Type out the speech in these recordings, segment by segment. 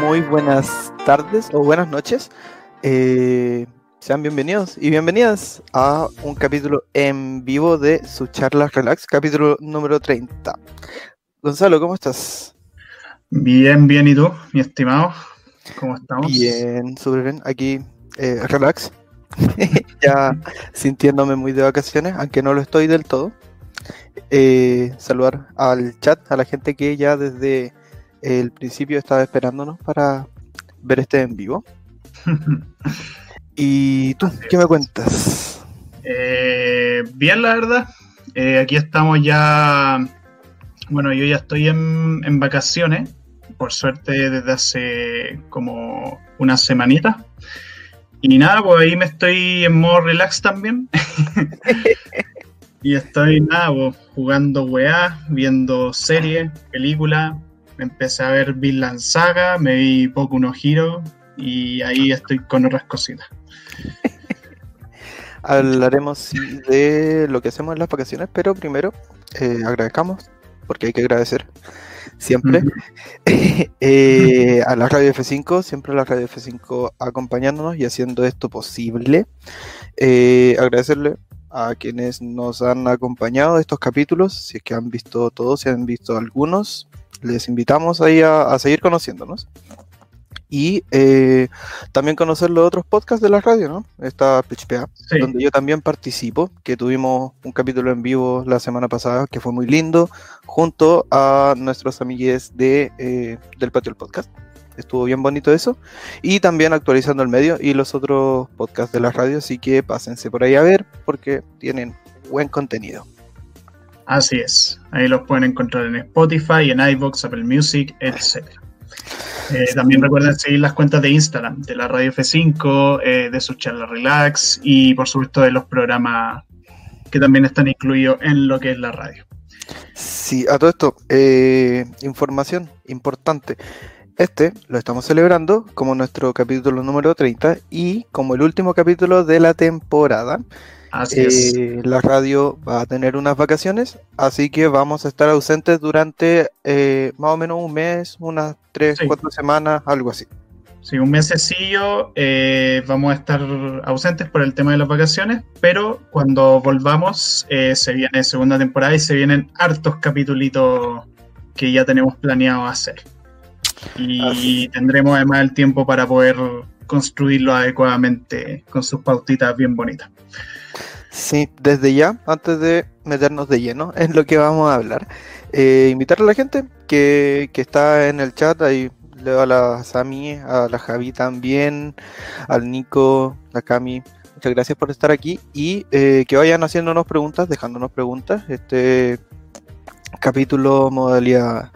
muy buenas tardes o buenas noches. Eh, sean bienvenidos y bienvenidas a un capítulo en vivo de su charla Relax, capítulo número 30. Gonzalo, ¿cómo estás? Bien, bien, ¿y tú, mi estimado? ¿Cómo estamos? Bien, súper bien. Aquí, eh, relax. ya sintiéndome muy de vacaciones, aunque no lo estoy del todo. Eh, saludar al chat, a la gente que ya desde el principio estaba esperándonos para ver este en vivo. ¿Y tú, qué me cuentas? Eh, bien, la verdad. Eh, aquí estamos ya. Bueno, yo ya estoy en, en, vacaciones, por suerte desde hace como una semanita. Y nada, pues ahí me estoy en modo relax también. y estoy nada, pues, jugando weá, viendo series, películas, empecé a ver Vinland Saga, me vi poco unos Hero y ahí estoy con otras cositas. Hablaremos de lo que hacemos en las vacaciones, pero primero eh, agradezcamos, porque hay que agradecer siempre, eh, a la Radio F5, siempre a la Radio F5 acompañándonos y haciendo esto posible. Eh, agradecerle a quienes nos han acompañado estos capítulos, si es que han visto todos, si han visto algunos, les invitamos ahí a, seguir conociéndonos. Y eh, también conocer los otros podcasts de la radio, ¿no? Esta PHPA, donde yo también participo, que tuvimos un capítulo en vivo la semana pasada que fue muy lindo, junto a nuestros amigues de, eh, del Patio del Podcast. Estuvo bien bonito eso. Y también actualizando el medio y los otros podcasts de la radio, así que pásense por ahí a ver, porque tienen buen contenido. Así es, ahí los pueden encontrar en Spotify, en iVoox, Apple Music, etc. Eh, también recuerden seguir las cuentas de Instagram de la Radio F5, eh, de su charla Relax y por supuesto de los programas que también están incluidos en lo que es la radio. Sí, a todo esto, eh, información importante. Este lo estamos celebrando como nuestro capítulo número 30 y como el último capítulo de la temporada. Eh, la radio va a tener unas vacaciones, así que vamos a estar ausentes durante eh, más o menos un mes, unas tres, cuatro semanas, algo así. Sí, un mesecillo eh, vamos a estar ausentes por el tema de las vacaciones, pero cuando volvamos se viene segunda temporada y se vienen hartos capítulos que ya tenemos planeado hacer. Y tendremos además el tiempo para poder construirlo adecuadamente con sus pautitas bien bonitas. Sí, desde ya, antes de meternos de lleno en lo que vamos a hablar, eh, invitar a la gente que, está en el chat, ahí le a la Sami, a la Javi también, al Nico, a Cami, muchas gracias por estar aquí y eh, que vayan haciéndonos preguntas, dejándonos preguntas. Este capítulo modalidad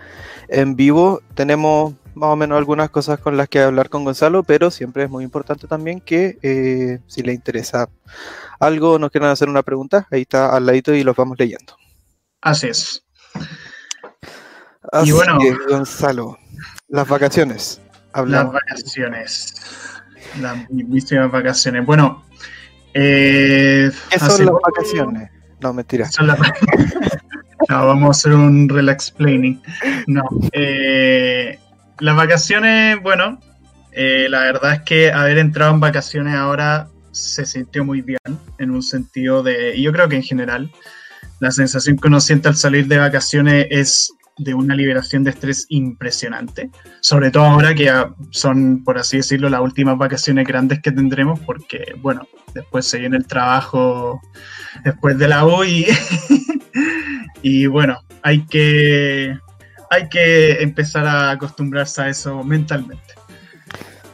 en vivo tenemos más o menos algunas cosas con las que hablar con Gonzalo, pero siempre es muy importante también que eh, si le interesa algo o nos quieran hacer una pregunta, ahí está al ladito y los vamos leyendo. Así es. Así y bueno, Gonzalo, las vacaciones. Las vacaciones. Las mismísimas vacaciones. Bueno, eh, ¿qué son las vacaciones? No, mentira. Son las... no, vamos a hacer un relax planning. No, eh, las vacaciones, bueno, eh, la verdad es que haber entrado en vacaciones ahora se sintió muy bien, en un sentido de, yo creo que en general, la sensación que uno siente al salir de vacaciones es de una liberación de estrés impresionante, sobre todo ahora que son, por así decirlo, las últimas vacaciones grandes que tendremos, porque, bueno, después se viene el trabajo después de la U y, y bueno, hay que hay que empezar a acostumbrarse a eso mentalmente.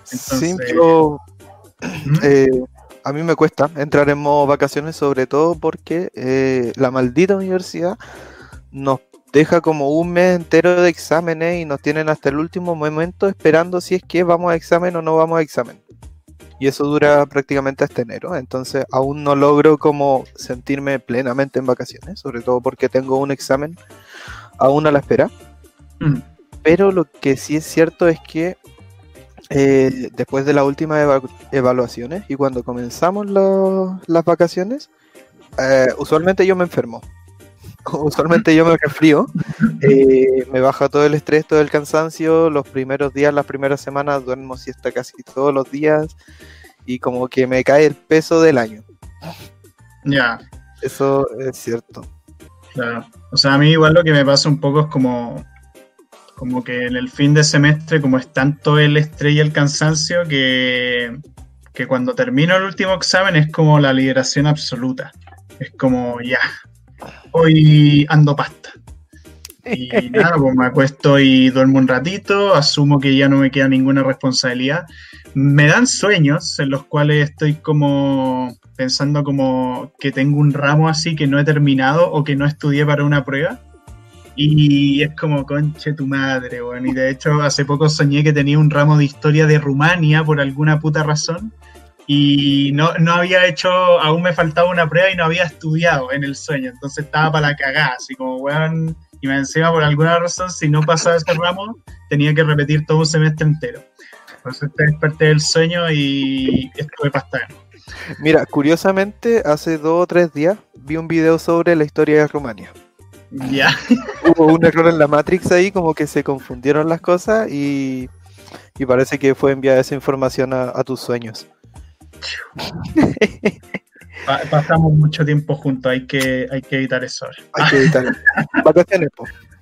sí, eh, a mí me cuesta entrar en modo vacaciones, sobre todo porque eh, la maldita universidad nos deja como un mes entero de exámenes y nos tienen hasta el último momento esperando si es que vamos a examen o no vamos a examen. Y eso dura prácticamente hasta enero, entonces aún no logro como sentirme plenamente en vacaciones, sobre todo porque tengo un examen aún a la espera. Mm. Pero lo que sí es cierto es que eh, después de las últimas evaluaciones y cuando comenzamos las vacaciones, eh, usualmente yo me enfermo. usualmente yo me resfrío, eh, me baja todo el estrés, todo el cansancio, los primeros días, las primeras semanas duermo siesta casi todos los días y como que me cae el peso del año. Ya. Eso es cierto. Claro. O sea, a mí igual lo que me pasa un poco es como, como que en el fin de semestre, como es tanto el estrés y el cansancio, que, que cuando termino el último examen es como la liberación absoluta. Es como, ya, hoy ando pasta. Y nada, pues me acuesto y duermo un ratito, asumo que ya no me queda ninguna responsabilidad. Me dan sueños en los cuales estoy como pensando como que tengo un ramo así que no he terminado o que no estudié para una prueba. Y es como, conche tu madre, bueno. Y de hecho, hace poco soñé que tenía un ramo de historia de Rumania por alguna puta razón y no, no había hecho, aún me faltaba una prueba y no había estudiado en el sueño, entonces estaba para la cagada, así como, weón, y me encima por alguna razón, si no pasaba ese ramo, tenía que repetir todo un semestre entero. Entonces desperté del sueño y estuve pastando. Mira, curiosamente, hace dos o tres días vi un video sobre la historia de Rumania. Ya. Hubo un error en la Matrix ahí, como que se confundieron las cosas y, y parece que fue enviada esa información a, a tus sueños. Pasamos mucho tiempo juntos, hay que, hay que evitar eso. Hay que evitar. Vacaciones,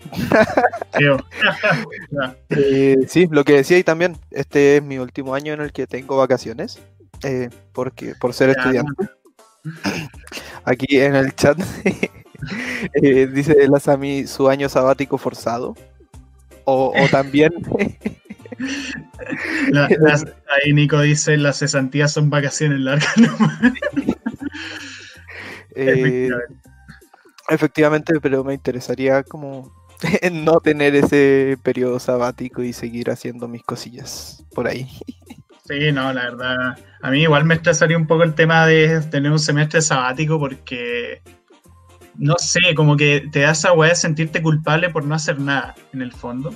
eh, sí, lo que decía y también, este es mi último año en el que tengo vacaciones, eh, porque por ser estudiante. Aquí en el chat eh, dice la Sami su año sabático forzado. O, o también ahí Nico dice, las cesantías son vacaciones largas. Eh, efectivamente. pero me interesaría como no tener ese periodo sabático y seguir haciendo mis cosillas por ahí. Sí, no, la verdad. A mí igual me estresaría un poco el tema de tener un semestre sabático porque, no sé, como que te da esa weá de sentirte culpable por no hacer nada, en el fondo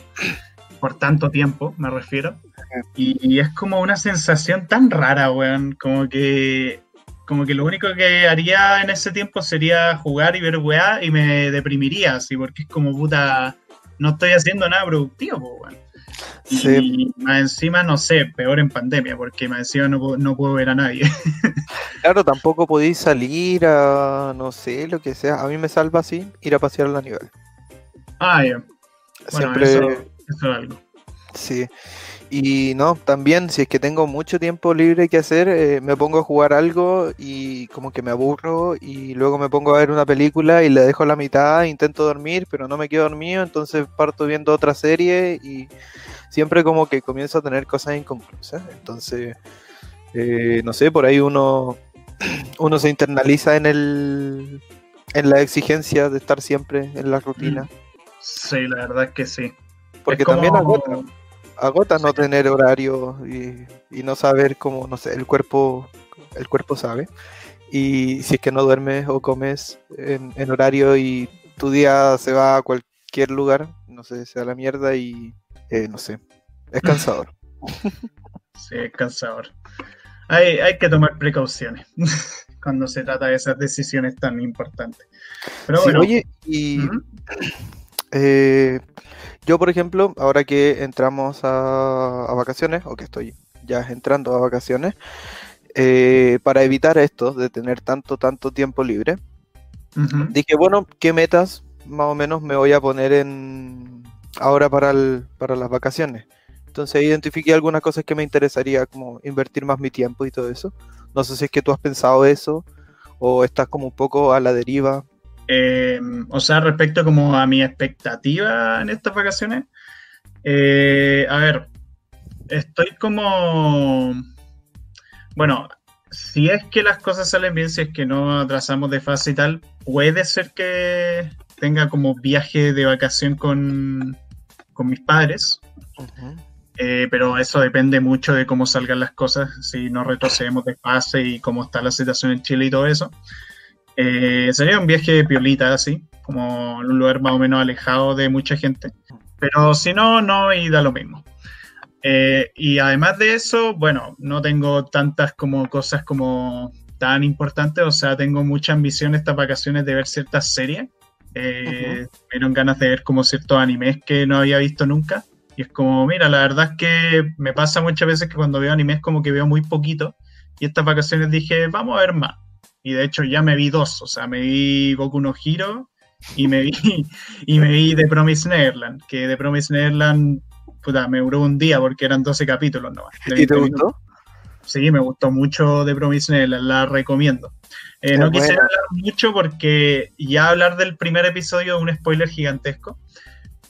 por tanto tiempo, me refiero. Y, es como una sensación tan rara, weón, como que como que lo único que haría en ese tiempo sería jugar y ver weá y me deprimiría, así, porque es como puta, no estoy haciendo nada productivo, Y más encima, no sé, peor en pandemia, porque más encima no, no puedo ver a nadie. claro, tampoco podéis salir a, no sé, lo que sea. A mí me salva así, ir a pasear a la nivel. Ah, ya. Siempre... Eso es algo. Sí. Y no, también si es que tengo mucho tiempo libre que hacer, eh, me pongo a jugar algo y como que me aburro y luego me pongo a ver una película y la dejo a la mitad, intento dormir, pero no me quedo dormido, entonces parto viendo otra serie y siempre como que comienzo a tener cosas inconclusas. Entonces, eh, no sé, por ahí uno, uno se internaliza en el en la exigencia de estar siempre en la rutina. Sí, la verdad es que sí. Porque también agota, agota no tener horario y, no saber cómo, no sé, el cuerpo, el cuerpo sabe. Y si es que no duermes o comes en, horario y tu día se va a cualquier lugar, no sé, sea la mierda y eh, no sé, es cansador. sí, es cansador. Hay, hay que tomar precauciones cuando se trata de esas decisiones tan importantes. Pero bueno. oye, y yo, por ejemplo, ahora que entramos a, vacaciones, o que estoy ya entrando a vacaciones, eh, para evitar esto de tener tanto, tanto tiempo libre, dije, bueno, ¿qué metas más o menos me voy a poner en ahora para, para las vacaciones? Entonces identifiqué algunas cosas que me interesaría, como invertir más mi tiempo y todo eso. No sé si es que tú has pensado eso o estás como un poco a la deriva. Eh, o sea, respecto como a mi expectativa en estas vacaciones, eh, a ver, estoy como, bueno, si es que las cosas salen bien, si es que no atrasamos de fase y tal, puede ser que tenga como viaje de vacación con, con mis padres. Eh, pero eso depende mucho de cómo salgan las cosas, si no retrocedemos de fase y cómo está la situación en Chile y todo eso. Eh, sería un viaje piolita, así, como en un lugar más o menos alejado de mucha gente. Pero si no, no, y da lo mismo. Eh, y además de eso, bueno, no tengo tantas como cosas como tan importantes, o sea, tengo mucha ambición estas vacaciones de ver ciertas series. Eh, Me dieron ganas de ver como ciertos animes que no había visto nunca. Y es como, mira, la verdad es que me pasa muchas veces que cuando veo animes como que veo muy poquito. Y estas vacaciones dije, vamos a ver más. Y de hecho ya me vi dos. O sea, me vi Goku no Hero y me vi, y me vi The Promise Neverland. Que The Promise Neverland, puta, me duró un día porque eran 12 capítulos nomás. ¿Y te gustó? Sí, me gustó mucho The Promise Neverland, la recomiendo. Eh, no quisiera hablar mucho porque ya hablar del primer episodio es un spoiler gigantesco,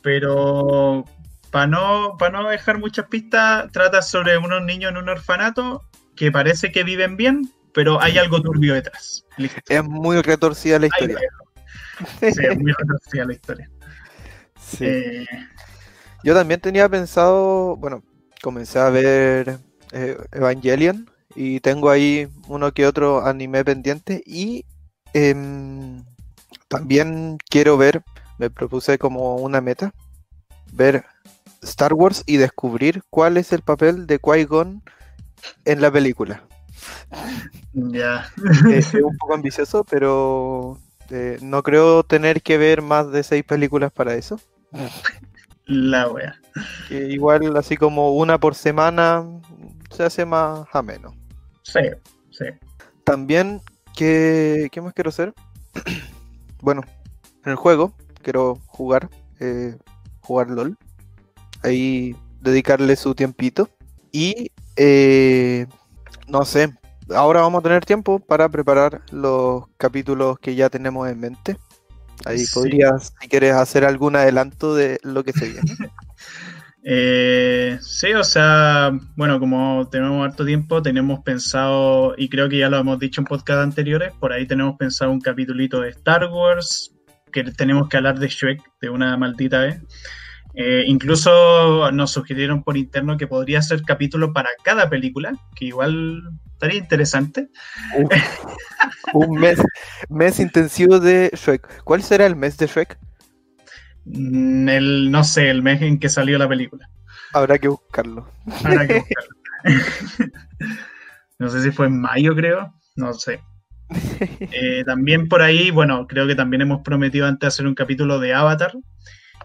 pero para no, para no dejar muchas pistas, trata sobre unos niños en un orfanato que parece que viven bien, pero hay algo turbio detrás. Es muy retorcida la historia. sí, es muy retorcida la historia. Sí. Eh, Yo también tenía pensado, bueno, comencé a ver eh, Evangelion y tengo ahí uno que otro anime pendiente y em, también quiero ver, me propuse como una meta, ver Star Wars y descubrir cuál es el papel de Qui-Gon en la película. Ya. es un poco ambicioso, pero eh, no creo tener que ver más de seis películas para eso. La wea. igual así como una por semana se hace más ameno. Sí, sí. También, ¿qué, qué más quiero hacer? bueno, en el juego quiero jugar, eh, jugar LOL. Ahí dedicarle su tiempito. Y, eh, no sé, ahora vamos a tener tiempo para preparar los capítulos que ya tenemos en mente. Ahí podrías, si quieres, hacer algún adelanto de lo que se viene. Eh, sí, o sea, bueno, como tenemos harto tiempo, tenemos pensado, y creo que ya lo hemos dicho en podcast anteriores, por ahí tenemos pensado un capitulito de Star Wars, que tenemos que hablar de Shrek de una maldita vez. Eh, incluso nos sugirieron por interno que podría ser capítulo para cada película, que igual estaría interesante. un mes, mes intensivo de Shrek. ¿Cuál será el mes de Shrek? Mm, el, no sé, el mes en que salió la película. Habrá que buscarlo. Habrá que buscarlo. no sé si fue en mayo, creo. No sé. Eh, también por ahí, bueno, creo que también hemos prometido antes hacer un capítulo de Avatar.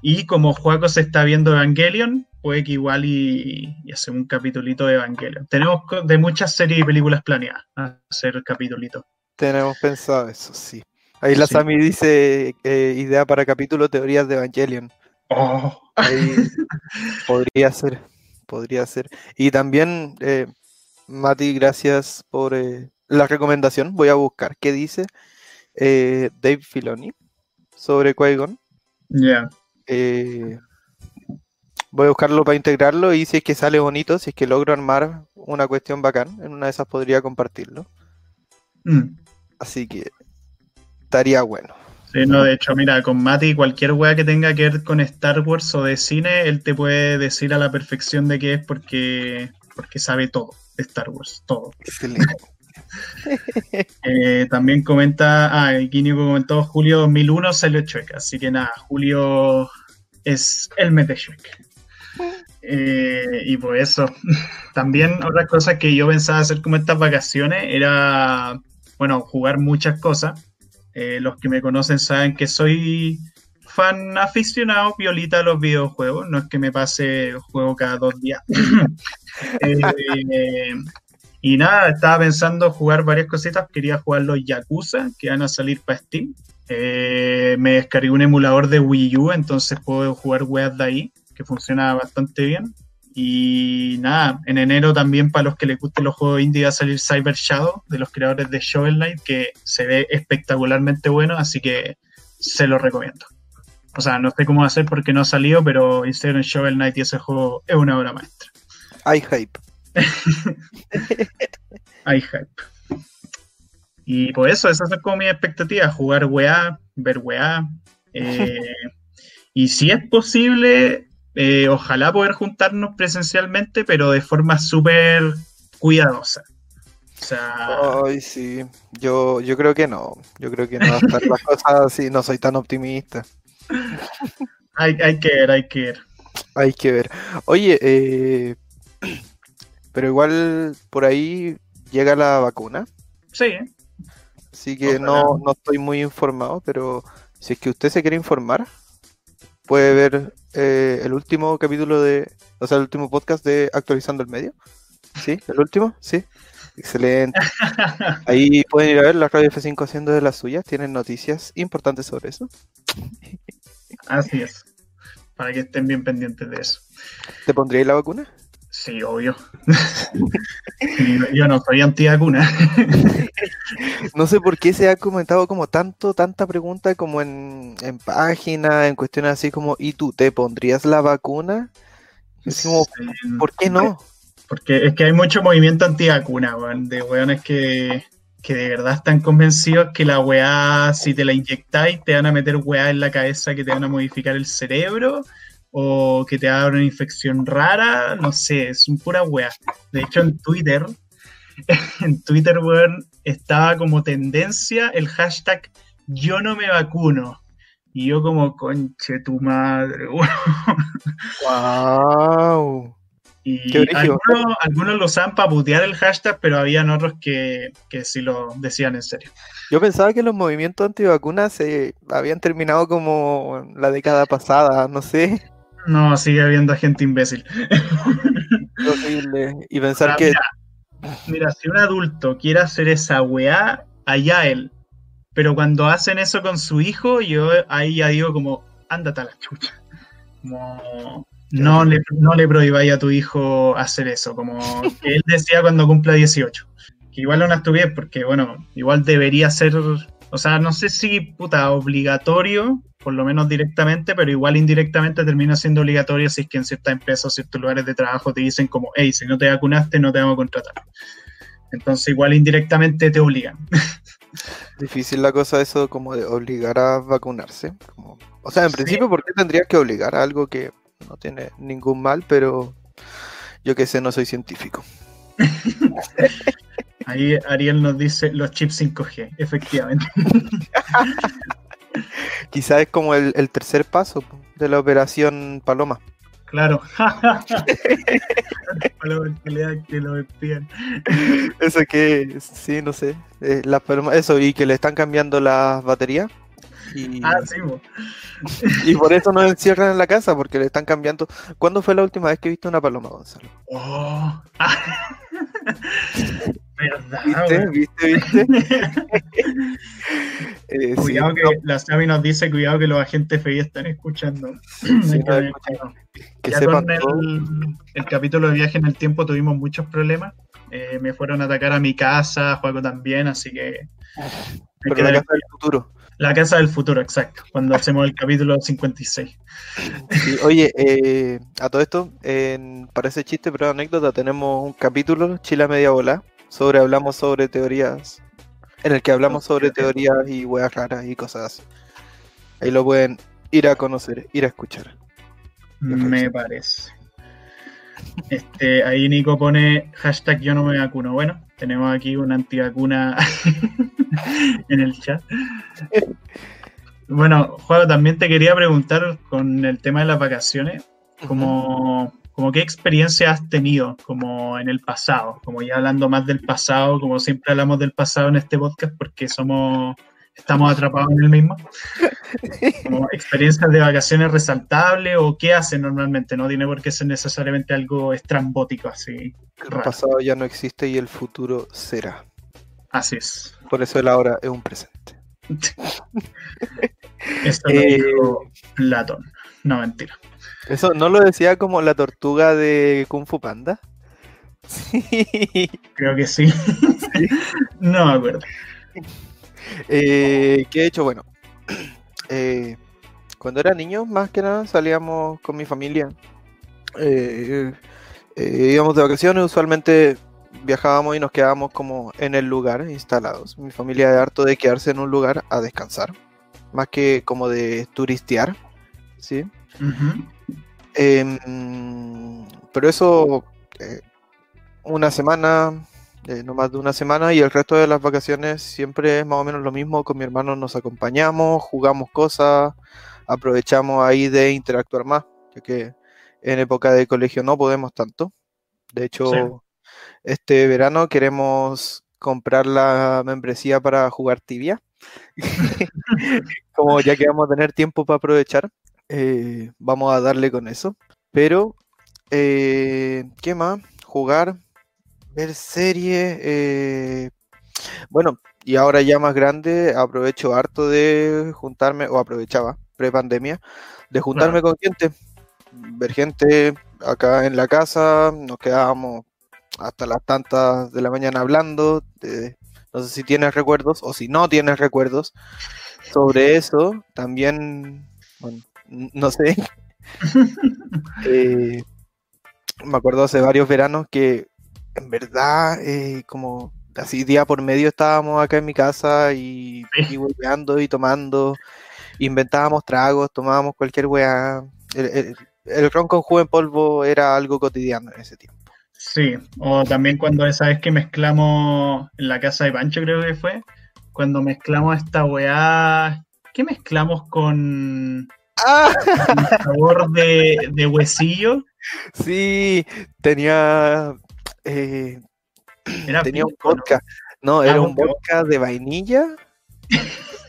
Y como Juaco se está viendo Evangelion, puede que igual y, y hacer un capitulito de Evangelion. Tenemos de muchas series y películas planeadas hacer capitulitos. Tenemos pensado eso, sí. Ahí la Sami dice eh, idea para capítulo teorías de Evangelion. Oh. podría ser, podría ser. Y también, eh, Mati, gracias por eh, la recomendación. Voy a buscar qué dice Dave Filoni sobre Qui-Gon. Ya. Voy a buscarlo para integrarlo y si es que sale bonito, si es que logro armar una cuestión bacán, en una de esas podría compartirlo. Mm. Así que estaría bueno. Sí, no, de hecho, mira, con Mati, cualquier wea que tenga que ver con Star Wars o de cine, él te puede decir a la perfección de qué es porque, porque sabe todo de Star Wars, todo. Excelente. eh, también comenta, ah, Guineo comentó, Julio 2001 salió Shrek, así que nada, Julio es el mes. Eh, y por eso, también otra cosa que yo pensaba hacer como estas vacaciones era, bueno, jugar muchas cosas eh, los que me conocen saben que soy fan aficionado violita a los videojuegos. No es que me pase el juego cada dos días. y nada, estaba pensando jugar varias cositas. Quería jugar los Yakuza que van a salir para Steam. Eh, me descargué un emulador de Wii U, entonces puedo jugar weas de ahí, que funciona bastante bien. Y nada, en enero también para los que les gusten los juegos indie va a salir Cyber Shadow de los creadores de Shovel Knight, que se ve espectacularmente bueno, así que se lo recomiendo. O sea, no sé cómo va a ser porque no ha salido, pero hicieron Shovel Knight y ese juego es una obra maestra. Hay hype. Hay hype. Y por eso, esas son como mis expectativas, jugar weá, ver weá. Eh, y si es posible, eh, ojalá poder juntarnos presencialmente, pero de forma súper cuidadosa. O sea... Ay, sí. Yo, yo creo que no. Yo creo que no. Hasta las cosas así, no soy tan optimista. hay, hay que ver, hay que ver. Hay que ver. Oye, eh, pero igual por ahí llega la vacuna. Sí. Así que no, no estoy muy informado, pero si es que usted se quiere informar, puede ver eh, el último capítulo de, o sea, el último podcast de Actualizando el Medio. ¿Sí? ¿El último? Sí. Excelente. Ahí pueden ir a ver la Radio F5 haciendo de las suyas. Tienen noticias importantes sobre eso. Así es. Para que estén bien pendientes de eso. ¿Te pondríais la vacuna? Sí, obvio. yo no soy antivacuna. no sé por qué se ha comentado como tanto, tanta pregunta como en, en página, en cuestiones así como, ¿y tú te pondrías la vacuna? Es como, ¿por qué no? Porque es que hay mucho movimiento antivacuna, weón, de weones que, que de verdad están convencidos que la weá, si te la inyectáis, te van a meter weá en la cabeza que te van a modificar el cerebro o que te va a dar una infección rara, no sé, es un pura weá. De hecho, en Twitter, en Twitter, weón, estaba como tendencia el hashtag yo no me vacuno. Y yo como, conche tu madre, weón. Wow. Y algunos, algunos, lo usaban para putear el hashtag, pero habían otros que, que sí lo decían en serio. Yo pensaba que los movimientos antivacunas se habían terminado como la década pasada, no sé. No, sigue habiendo gente imbécil. Y pensar que. Mira, si un adulto quiere hacer esa weá, allá él. Pero cuando hacen eso con su hijo, yo ahí ya digo como, ándate a la chucha. Como no le, no le prohibáis a tu hijo hacer eso, como él decía cuando cumpla 18. Que igual no estupidez, porque bueno, igual debería ser, o sea, no sé si puta obligatorio, por lo menos directamente, pero igual indirectamente termina siendo obligatorio si es que en ciertas empresas o ciertos lugares de trabajo te dicen como, hey, si no te vacunaste no te vamos a contratar. Entonces igual indirectamente te obligan. Difícil la cosa eso como de obligar a vacunarse. O sea, en principio, ¿por qué tendrías que obligar a algo que no tiene ningún mal, pero yo que sé, no soy científico. Ahí Ariel nos dice los chips 5G, efectivamente. Quizás es como el, tercer paso de la operación Paloma. Claro. que lo Eso que, sí, no sé. Eh, eso, y que le están cambiando las baterías. Y, ah, sí, y por eso nos encierran en la casa, porque le están cambiando. ¿Cuándo fue la última vez que viste una paloma, Gonzalo? Oh. ¿Verdad? ¿Viste? ¿Viste? eh, cuidado que la Sami nos dice, cuidado que los agentes FBI están escuchando. que, ya con el, el, capítulo de viaje en el tiempo tuvimos muchos problemas. Eh, me fueron a atacar a mi casa, juego también, así que... Pero la casa del futuro. La casa del futuro, exacto, cuando hacemos el capítulo 56. oye, eh, a todo esto, parece chiste, pero anécdota, tenemos un capítulo, Chile a media bola, sobre hablamos sobre teorías, en el que hablamos sobre teorías y weas raras y cosas así. Ahí lo pueden ir a conocer, ir a escuchar. Me parece. Este, ahí Nico pone hashtag yo no me vacuno. Bueno, tenemos aquí una antivacuna en el chat. Bueno, Juan, también te quería preguntar con el tema de las vacaciones, como, como qué experiencia has tenido como en el pasado, como ya hablando más del pasado, como siempre hablamos del pasado en este podcast porque somos estamos atrapados en el mismo. Como experiencias de vacaciones resaltables o qué hacen normalmente, no tiene por qué ser necesariamente algo estrambótico así. El pasado ya no existe y el futuro será. Así es. Por eso el ahora es un presente. Eso lo eh, dijo Platón. No, mentira. ¿Eso no lo decía como la tortuga de Kung Fu Panda? Sí. Creo que sí. no me acuerdo. Eh, ¿Qué he hecho? Bueno, eh, cuando era niño, más que nada, salíamos con mi familia. Eh, íbamos de vacaciones, usualmente viajábamos y nos quedábamos como en el lugar instalados. Mi familia es harto de quedarse en un lugar a descansar, más que como de turistear, ¿sí? Em, pero eso, una semana, no más de una semana y el resto de las vacaciones siempre es más o menos lo mismo. Con mi hermano nos acompañamos, jugamos cosas, aprovechamos ahí de interactuar más, ya que en época de colegio no podemos tanto. De hecho, este verano queremos comprar la membresía para jugar tibia. como ya que vamos a tener tiempo para aprovechar, eh, vamos a darle con eso. Pero, eh, ¿qué más? Jugar, ver serie. eh, bueno, y ahora ya más grande, aprovecho harto de juntarme, o aprovechaba, pre-pandemia, de juntarme con gente, ver gente acá en la casa, nos quedábamos hasta las tantas de la mañana hablando, de- no sé si tienes recuerdos o si no tienes recuerdos sobre eso, también, bueno, no sé, eh, me acuerdo hace varios veranos que en verdad, eh, como así día por medio estábamos acá en mi casa y, Sí. y y tomando, inventábamos tragos, tomábamos cualquier weá. El, el- el ron con jugo en polvo era algo cotidiano en ese tiempo. Sí, o también cuando esa vez que mezclamos en la casa de Pancho, creo que fue, cuando mezclamos esta weá, ¿qué mezclamos con ¡Ah! sabor de, de huesillo? Sí, tenía, eh, Era tenía un ¿no? vodka. No, Ah, era un vodka. de vainilla,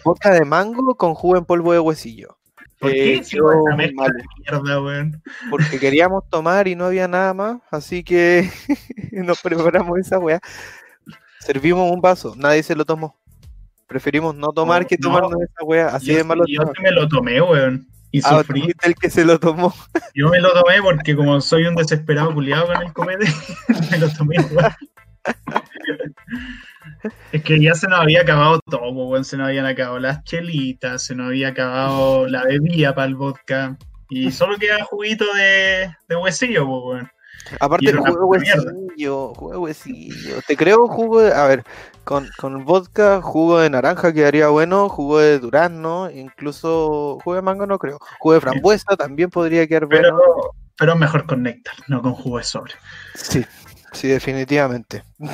vodka de mango con jugo en polvo de huesillo. ¿Por Eh, qué mierda, weón? porque queríamos tomar y no había nada más, así que nos preparamos esa weá. Servimos un vaso, nadie se lo tomó. Preferimos no tomar No, que no. tomarnos esa weá, así yo, de malo. yo sí me lo tomé, weón. Y Ah, sufrí. el que se lo tomó. Yo me lo tomé porque como soy un desesperado culiado con el comete, me lo tomé igual. Es que ya se nos había acabado todo, weón. Se nos habían acabado las chelitas, se nos había acabado la bebida para el vodka. Y solo queda juguito de, de huesillo, weón. Aparte mierda. huesillo, jugo de huesillo. Te creo jugo de, a ver, con, con vodka, jugo de naranja quedaría bueno, jugo de durazno, incluso jugo de mango no creo. Jugo de frambuesa también podría quedar Pero, bueno. pero mejor con néctar, no con jugo de sobre. Sí, sí, definitivamente.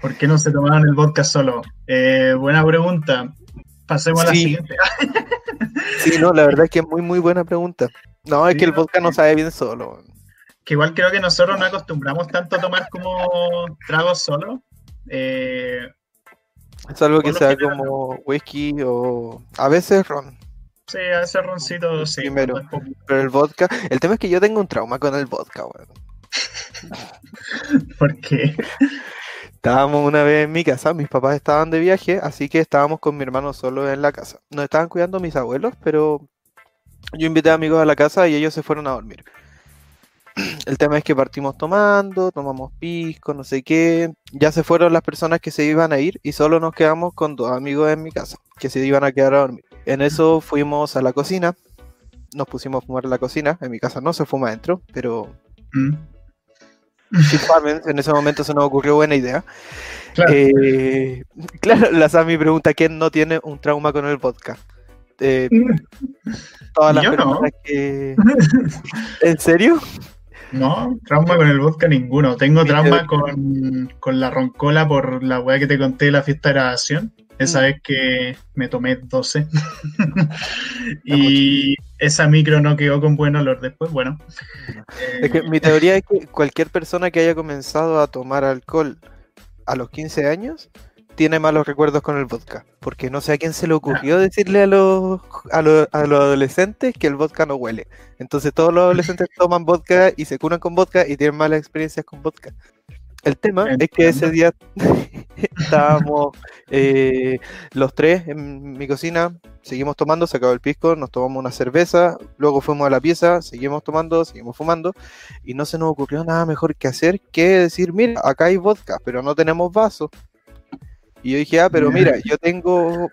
¿Por qué no se tomaban el vodka solo? Eh, buena pregunta. Pasemos a la siguiente. Sí, no, la verdad es que es muy, muy buena pregunta. No, es Sí, que el vodka no sabe bien solo. que igual creo que nosotros no acostumbramos tanto a tomar como tragos solo. Eh, Es algo que Por sea general, como whisky o a veces ron, sí, a ese roncito sí. Primero. pero el vodka, el tema es que yo tengo un trauma con el vodka, weón. Porque Estábamos una vez en mi casa, mis papás estaban de viaje, así que estábamos con mi hermano solo en la casa. Nos estaban cuidando mis abuelos, pero yo invité a amigos a la casa y ellos se fueron a dormir. El tema es que partimos tomando, tomamos pisco, no sé qué. Ya se fueron las personas que se iban a ir y solo nos quedamos con dos amigos en mi casa, que se iban a quedar a dormir. En eso fuimos a la cocina, nos pusimos a fumar en la cocina. En mi casa no se fuma adentro, pero mm, en ese momento se nos ocurrió buena idea. claro, Eh, claro, la Sami pregunta quién no tiene un trauma con el vodka. Eh, todas las Yo no. que. ¿En serio? no, trauma con el vodka ninguno. Tengo trauma con, con la roncola por la weá que te conté de la fiesta de grabación. Esa Mm. vez que me tomé 12. y esa micro no quedó con buen olor después. Bueno, Es que eh, mi teoría es que cualquier persona que haya comenzado a tomar alcohol a los 15 años tiene malos recuerdos con el vodka. Porque no sé a quién se le ocurrió decirle a los, a los, a los adolescentes que el vodka no huele. Entonces todos los adolescentes toman vodka y se curan con vodka y tienen malas experiencias con vodka. El tema es que ese día estábamos eh, los tres en mi cocina, seguimos tomando, se acabó el pisco, nos tomamos una cerveza, luego fuimos a la pieza, seguimos tomando, seguimos fumando, y no se nos ocurrió nada mejor que hacer que decir, mira, acá hay vodka, pero no tenemos vasos. Y yo dije, ah, pero mira, yo tengo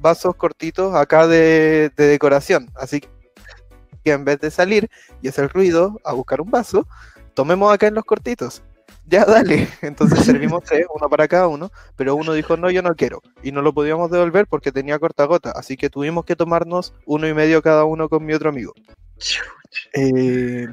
vasos cortitos acá de, de decoración, así que en vez de salir y hacer ruido a buscar un vaso, tomemos acá en los cortitos. Ya, dale. Entonces servimos tres, uno para cada uno, pero uno dijo, no, yo no quiero. Y no lo podíamos devolver porque tenía corta gota, así que tuvimos que tomarnos uno y medio cada uno con mi otro amigo. Eh,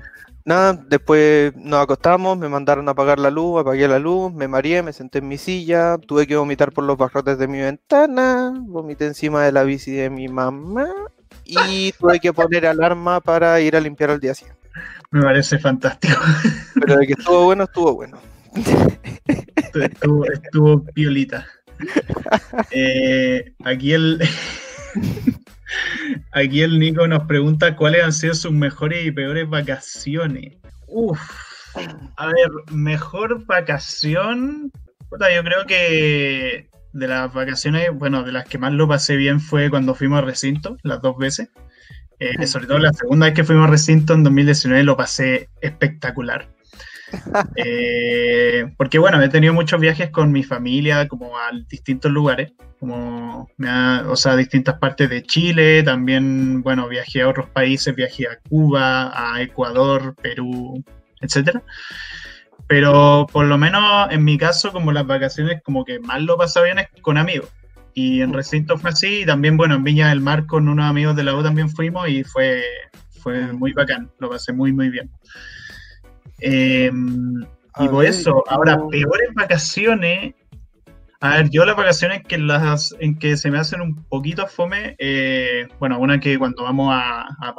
nada, después nos acostamos, me mandaron a apagar la luz, apagué la luz, me mareé, me senté en mi silla, tuve que vomitar por los barrotes de mi ventana, vomité encima de la bici de mi mamá y tuve que poner alarma para ir a limpiar al día siguiente. Me parece fantástico. Pero de que estuvo bueno, estuvo bueno. Estuvo, estuvo piolita. Eh, aquí el. aquí el Nico nos pregunta cuáles han sido sus mejores y peores vacaciones. Uf. A ver, mejor vacación. yo creo que de las vacaciones, bueno, de las que más lo pasé bien fue cuando fuimos a recinto, las dos veces. Eh, sobre todo la segunda vez que fuimos a recinto en 2019 lo pasé espectacular. Eh, porque bueno, he tenido muchos viajes con mi familia, como a distintos lugares, como o sea, a distintas partes de Chile, también, bueno, viajé a otros países, viajé a Cuba, a Ecuador, Perú, etcétera. Pero por lo menos en mi caso, como las vacaciones, como que más lo pasa bien es con amigos. Y en recinto fue así, y también, bueno, en Viña del Mar con unos amigos de la U también fuimos y fue, fue muy bacán, lo pasé muy, muy bien. Em, y por eso, ahora, peores vacaciones. A ver, yo las vacaciones que las, en que se me hacen un poquito fome, eh, bueno, una que cuando vamos a, a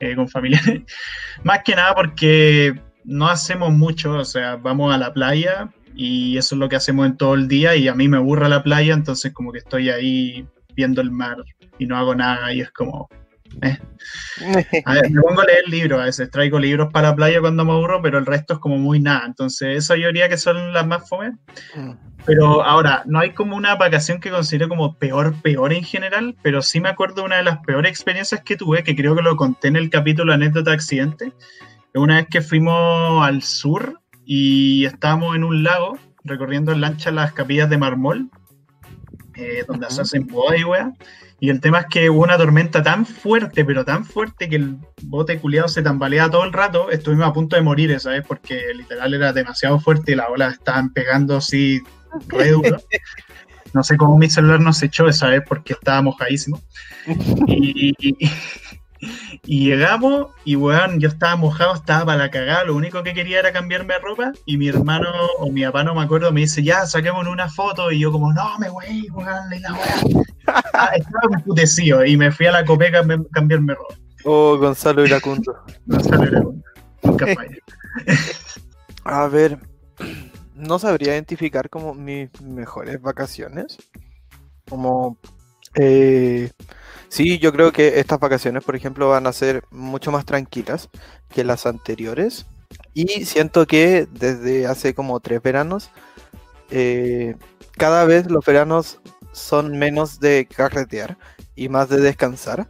eh, con familiares, más que nada porque no hacemos mucho, o sea, vamos a la playa y eso es lo que hacemos en todo el día y a mí me aburre la playa, entonces como que estoy ahí viendo el mar y no hago nada y es como, eh. A ver, me pongo a leer libros, a veces traigo libros para la playa cuando me aburro, pero el resto es como muy nada. Entonces, eso yo diría que son las más fome. Mm. Pero ahora, no hay como una vacación que considero como peor, peor en general, pero sí me acuerdo de una de las peores experiencias que tuve, que creo que lo conté en el capítulo Anécdota Accidente. Una vez que fuimos al sur y estábamos en un lago recorriendo en lancha las capillas de Marmol, eh, donde se hacen bodas y weas. Y el tema es que hubo una tormenta tan fuerte, pero tan fuerte que el bote culiado se tambalea todo el rato. Estuvimos a punto de morir, ¿sabes? Porque literal era demasiado fuerte y las olas estaban pegando así re duro. No sé cómo mi celular no se echó esa vez porque estaba mojadísimo. Y, y, llegamos y, weón, yo estaba mojado, estaba para la cagada. Lo único que quería era cambiarme de ropa. Y mi hermano o mi papá, no me acuerdo, me dice, ya, saquemos una foto. Y yo, como, no, me voy, weón, la weón. Ah, estaba emputecido y me fui a la copeca a cambiarme ropa. Oh, Gonzalo Iracundo. Gonzalo Iracundo. Nunca A ver, no sabría identificar como mis mejores vacaciones. Como. Eh, sí, yo creo que estas vacaciones, por ejemplo, van a ser mucho más tranquilas que las anteriores. Y siento que desde hace como tres veranos, eh, cada vez los veranos son menos de carretear y más de descansar,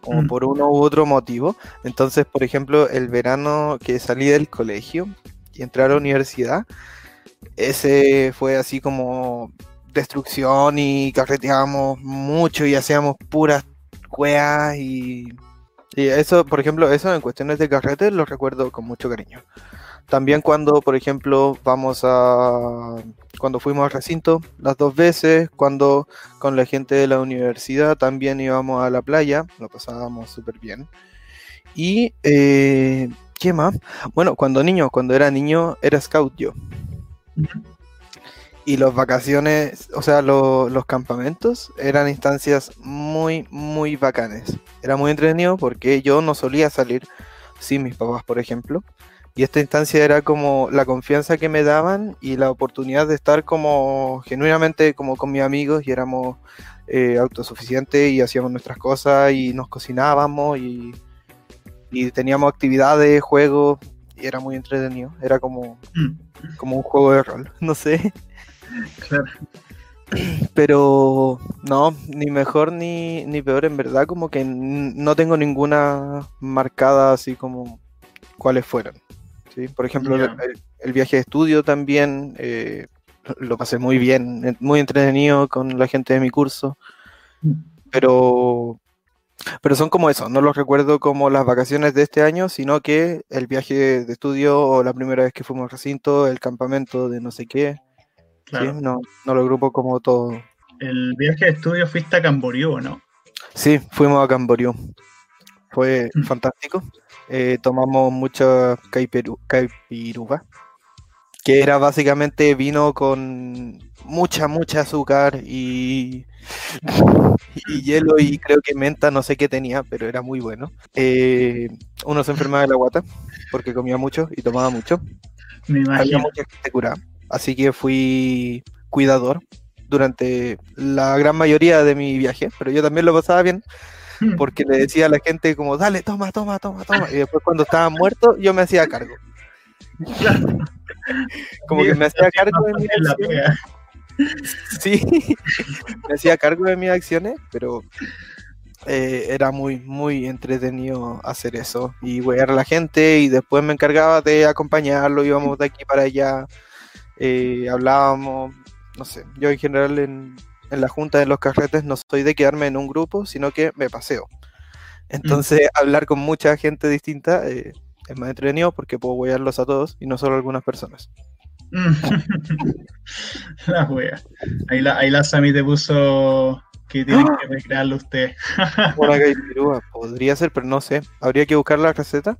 como mm. por uno u otro motivo. Entonces, por ejemplo, el verano que salí del colegio y entré a la universidad, ese fue así como destrucción y carreteábamos mucho y hacíamos puras cueas y, eso, por ejemplo, eso en cuestiones de carrete lo recuerdo con mucho cariño. También cuando, por ejemplo, vamos a... Cuando fuimos al recinto las dos veces, cuando con la gente de la universidad también íbamos a la playa, lo pasábamos súper bien. Y, eh, ¿qué más? Bueno, cuando niño, cuando era niño, era scout yo. Y las vacaciones, o sea, los campamentos eran instancias muy, muy bacanes. Era muy entretenido porque yo no solía salir sin mis papás, por ejemplo. Y esta instancia era como la confianza que me daban y la oportunidad de estar como genuinamente como con mis amigos y éramos eh, autosuficientes y hacíamos nuestras cosas y nos cocinábamos y, teníamos actividades, juegos y era muy entretenido. Era como, mm. como un juego de rol, no sé. Claro. Pero no, ni mejor ni, ni peor, en verdad, como que no tengo ninguna marcada así como cuáles fueron. Por ejemplo, el, viaje de estudio también eh, lo pasé muy bien, muy entretenido con la gente de mi curso, pero, pero son como eso, no los recuerdo como las vacaciones de este año, sino que el viaje de estudio o la primera vez que fuimos al recinto, el campamento de no sé qué, no, no lo grupo como todo. El viaje de estudio fuiste a Camboriú, ¿no? Sí, fuimos a Camboriú. Fue mm. fantástico. Eh, tomamos mucha caipiruva, que era básicamente vino con mucha, mucha azúcar y, y hielo y creo que menta, no sé qué tenía, pero era muy bueno. Eh, uno se enfermaba de la guata porque comía mucho y tomaba mucho. Me imagino. Había mucha gente curada, así que fui cuidador durante la gran mayoría de mi viaje, pero yo también lo pasaba bien porque le decía a la gente como, dale, toma, toma, toma, toma. Y después cuando estaban muertos, yo me hacía cargo. Como que me hacía cargo de mis acciones. Sí, me hacía cargo de mis acciones, pero eh, era muy, muy entretenido hacer eso y wear a la gente y después me encargaba de acompañarlo, íbamos de aquí para allá, eh, hablábamos, no sé, yo en general en, en la junta de los carretes no soy de quedarme en un grupo, sino que me paseo. Entonces, hablar con mucha gente distinta eh, es más entretenido porque puedo huearlos a todos y no solo a algunas personas. la wea. Ahí la, ahí la Sami te puso que tienen que recrearlo usted. podría ser, pero no sé. Habría que buscar la receta